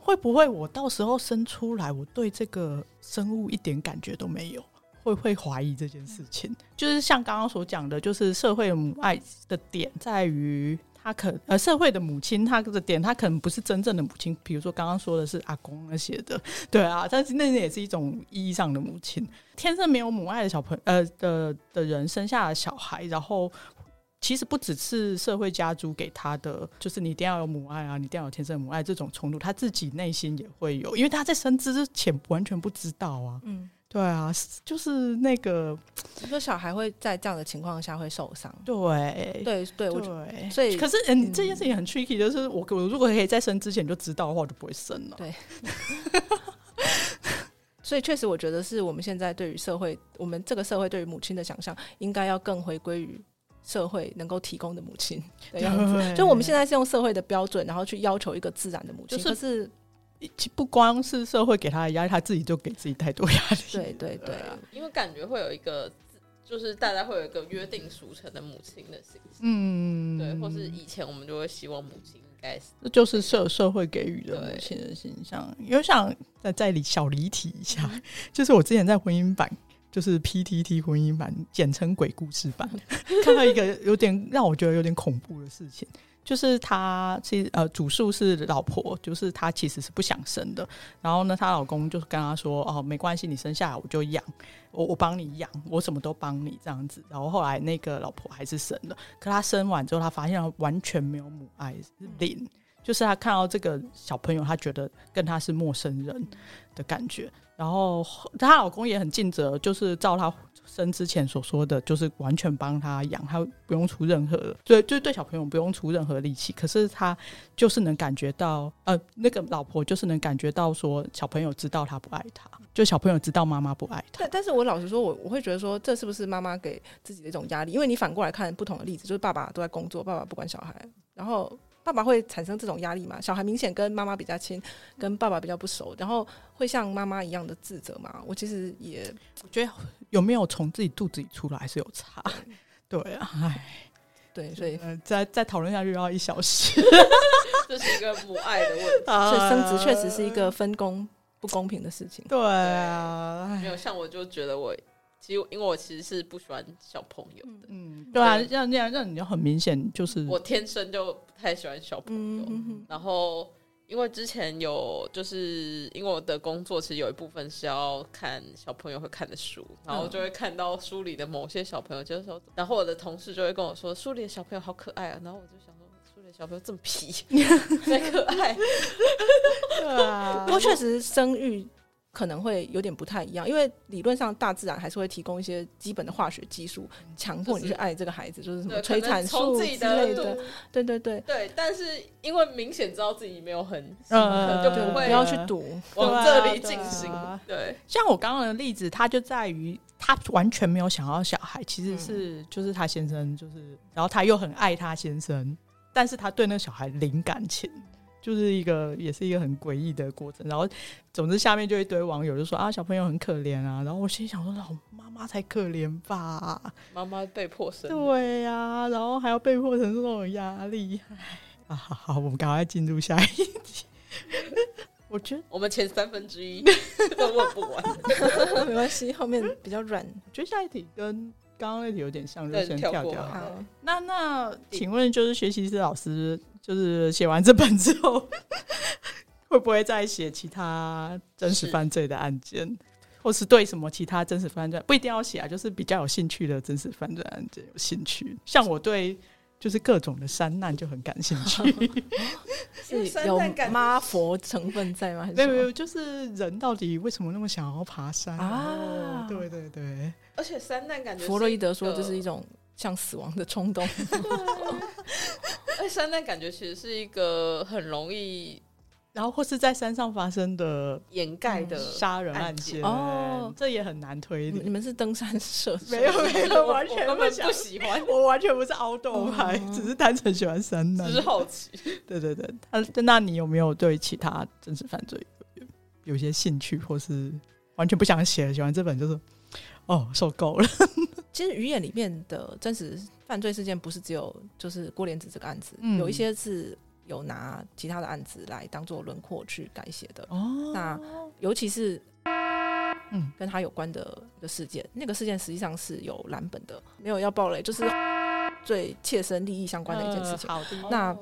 会不会我到时候生出来，我对这个生物一点感觉都没有。会会怀疑这件事情，就是像刚刚所讲的，就是社会母爱的点在于，他可呃社会的母亲，他的点他可能不是真正的母亲，比如说刚刚说的是阿公那些的，对啊，但是那也是一种意义上的母亲。天生没有母爱的小朋友呃的的人生下了小孩，然后其实不只是社会家族给他的，就是你一定要有母爱啊，你一定要有天生母爱这种冲突，他自己内心也会有，因为他在生之前完全不知道啊，嗯。对啊，就是那个，你说小孩会在这样的情况下会受伤。对，对，对，我对，所以可是，嗯，这件事情很 tricky，就是我我如果可以在生之前就知道的话，我就不会生了。对，[LAUGHS] 所以确实，我觉得是我们现在对于社会，我们这个社会对于母亲的想象，应该要更回归于社会能够提供的母亲的样子。就我们现在是用社会的标准，然后去要求一个自然的母亲，就是。可是不光是社会给他的压力，他自己就给自己太多压力。对对对，因为感觉会有一个，就是大家会有一个约定俗成的母亲的形象。嗯，对，或是以前我们就会希望母亲应该是，这就是社社会给予的母亲的形象。因为像再再离小离题一下，嗯、[LAUGHS] 就是我之前在婚姻版，就是 PTT 婚姻版，简称鬼故事版，[LAUGHS] 看到一个有点让我觉得有点恐怖的事情。就是他其实呃，主诉是老婆，就是他其实是不想生的。然后呢，她老公就是跟她说：“哦，没关系，你生下来我就养，我我帮你养，我什么都帮你这样子。”然后后来那个老婆还是生了，可她生完之后，她发现完全没有母爱，零，就是她看到这个小朋友，她觉得跟他是陌生人的感觉。然后她老公也很尽责，就是照她。生之前所说的就是完全帮他养，他不用出任何，对，就是对小朋友不用出任何力气。可是他就是能感觉到，呃，那个老婆就是能感觉到说，小朋友知道他不爱他，就小朋友知道妈妈不爱他。但但是我老实说，我我会觉得说，这是不是妈妈给自己的一种压力？因为你反过来看不同的例子，就是爸爸都在工作，爸爸不管小孩，然后。爸爸会产生这种压力嘛？小孩明显跟妈妈比较亲，跟爸爸比较不熟，然后会像妈妈一样的自责嘛？我其实也我觉得有没有从自己肚子里出来还是有差。[LAUGHS] 对啊，唉，对，所以再再讨论下去要一小时，[LAUGHS] 这是一个母爱的问题。[LAUGHS] 所以生殖确实是一个分工不公平的事情。对啊，没有像我就觉得我。其实，因为我其实是不喜欢小朋友的，嗯，对啊，这样这样让你就很明显，就是我天生就不太喜欢小朋友。嗯、然后，因为之前有，就是因为我的工作，其实有一部分是要看小朋友会看的书，然后就会看到书里的某些小朋友，就是说，然后我的同事就会跟我说，书里的小朋友好可爱啊，然后我就想说，书里的小朋友这么皮，[LAUGHS] 才可爱，[LAUGHS] 对啊，不过确实生育。可能会有点不太一样，因为理论上大自然还是会提供一些基本的化学激素，强迫你去爱这个孩子，就是什么催产素之类的。对对对对，但是因为明显知道自己没有很，呃，就不会不要去赌往这里进行。对，像我刚刚的例子，他就在于他完全没有想要小孩，其实是就是他先生，就是然后他又很爱他先生，但是他对那个小孩零感情。就是一个，也是一个很诡异的过程。然后，总之下面就一堆网友就说啊，小朋友很可怜啊。然后我心想说，老妈妈才可怜吧，妈妈被迫生。对呀、啊，然后还要被迫承受这种压力。啊，好好，我们赶快进入下一题。[LAUGHS] 我觉得我们前三分之一 [LAUGHS] 都问不完，[LAUGHS] 没关系，后面比较软。我觉得下一题跟刚刚那题有点像，就先跳掉。好，那那请问，就是学习师老师。就是写完这本之后，会不会再写其他真实犯罪的案件，是或是对什么其他真实犯罪不一定要写啊？就是比较有兴趣的真实犯罪案件有兴趣。像我对就是各种的山难就很感兴趣。[LAUGHS] 是 [LAUGHS] 有妈佛成分在吗？没有没有，就是人到底为什么那么想要爬山啊？对对对，而且山难感觉弗洛伊德说这是一种像死亡的冲动。[LAUGHS] 而且山难感觉其实是一个很容易。然后或是在山上发生的掩盖的杀人案件哦，这也很难推理。你们是登山社？[LAUGHS] 没有没有，完全根本不喜欢。[LAUGHS] 我完全不是凹豆派，只是单纯喜欢山难，只是好奇。[LAUGHS] 对对对，那那你有没有对其他真实犯罪有些兴趣，或是完全不想写？喜欢这本就是哦，受够了。其实鱼眼里面的真实犯罪事件不是只有就是郭莲子这个案子，有一些是。有拿其他的案子来当做轮廓去改写的，哦，那尤其是嗯跟他有关的一个事件，那个事件实际上是有蓝本的，没有要暴雷，就是最切身利益相关的一件事情。呃、好的，那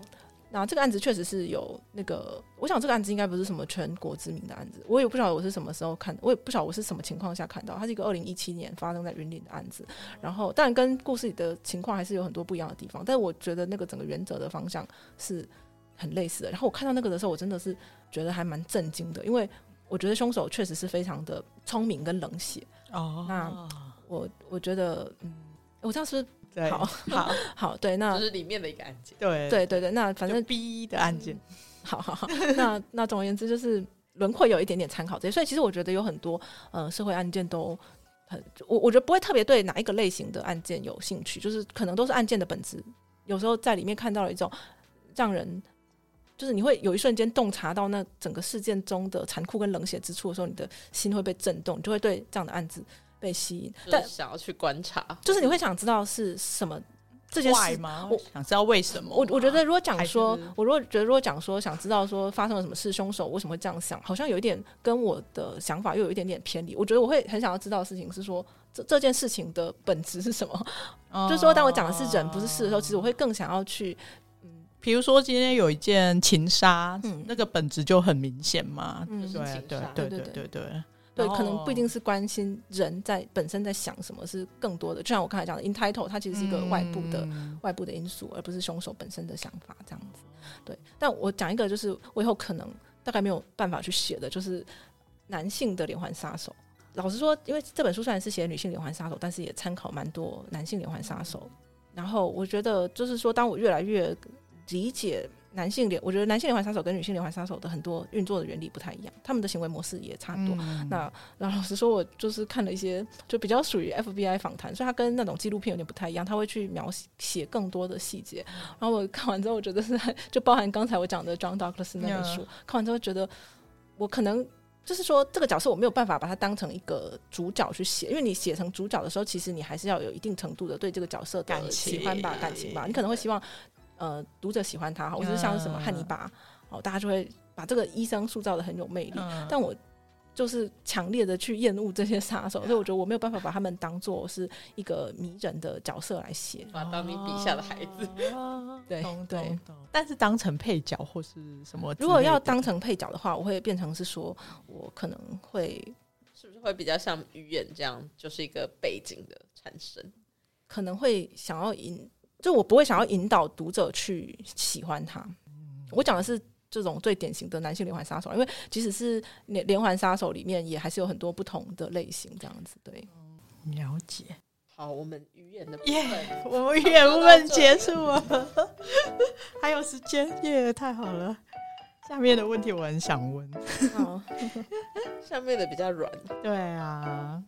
那这个案子确实是有那个，我想这个案子应该不是什么全国知名的案子，我也不晓得我是什么时候看，我也不晓得我是什么情况下看到，它是一个二零一七年发生在云林的案子，然后当然跟故事里的情况还是有很多不一样的地方，但是我觉得那个整个原则的方向是。很类似的，然后我看到那个的时候，我真的是觉得还蛮震惊的，因为我觉得凶手确实是非常的聪明跟冷血哦。那我我觉得，嗯，我这样是不是好好 [LAUGHS] 好？对，那就是里面的一个案件，对对对对。那反正 B 的案件，嗯、好好好。那那总而言之，就是轮廓有一点点参考这些，所以其实我觉得有很多呃社会案件都很，我我觉得不会特别对哪一个类型的案件有兴趣，就是可能都是案件的本质，有时候在里面看到了一种让人。就是你会有一瞬间洞察到那整个事件中的残酷跟冷血之处的时候，你的心会被震动，你就会对这样的案子被吸引。但想要去观察，就是你会想知道是什么这件事吗？我想知道为什么。我我觉得如果讲说，我如果觉得如果讲说想知道说发生了什么事，凶手为什么会这样想，好像有一点跟我的想法又有一点点偏离。我觉得我会很想要知道的事情是说，这这件事情的本质是什么？[LAUGHS] 哦、就是说，当我讲的是人不是事的时候，其实我会更想要去。嗯比如说今天有一件情杀，嗯、那个本质就很明显嘛。嗯，对对对对对对对，可能不一定是关心人在本身在想什么，是更多的。就像我刚才讲的，entitle 它其实是一个外部的、嗯、外部的因素，而不是凶手本身的想法这样子。对，但我讲一个，就是我以后可能大概没有办法去写的，就是男性的连环杀手。老实说，因为这本书虽然是写女性连环杀手，但是也参考蛮多男性连环杀手。然后我觉得，就是说，当我越来越理解男性连，我觉得男性连环杀手跟女性连环杀手的很多运作的原理不太一样，他们的行为模式也差不多。嗯、那 [LAUGHS] 那老实说，我就是看了一些，就比较属于 FBI 访谈，所以他跟那种纪录片有点不太一样，他会去描写更多的细节。然后我看完之后，我觉得是就包含刚才我讲的 John Douglas 那本书，嗯、看完之后觉得我可能就是说这个角色我没有办法把它当成一个主角去写，因为你写成主角的时候，其实你还是要有一定程度的对这个角色的喜欢吧、感情吧，你可能会希望。呃，读者喜欢他，或者是像什么汉尼拔，哦，大家就会把这个医生塑造的很有魅力。嗯、但我就是强烈的去厌恶这些杀手，嗯、所以我觉得我没有办法把他们当做是一个迷人的角色来写，把当你笔下的孩子。对对，但是当成配角或是什么？如果要当成配角的话，我会变成是说，我可能会是不是会比较像鱼眼这样，就是一个背景的产生，可能会想要引。就我不会想要引导读者去喜欢他，我讲的是这种最典型的男性连环杀手，因为即使是连连环杀手里面也还是有很多不同的类型，这样子对。了解。好，我们语言的耶，yeah, [LAUGHS] 我们语言部分结束了，[LAUGHS] 还有时间耶，yeah, 太好了。下面的问题我很想问，好，[LAUGHS] 下面的比较软，对啊。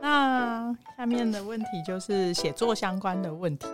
那下面的问题就是写作相关的问题。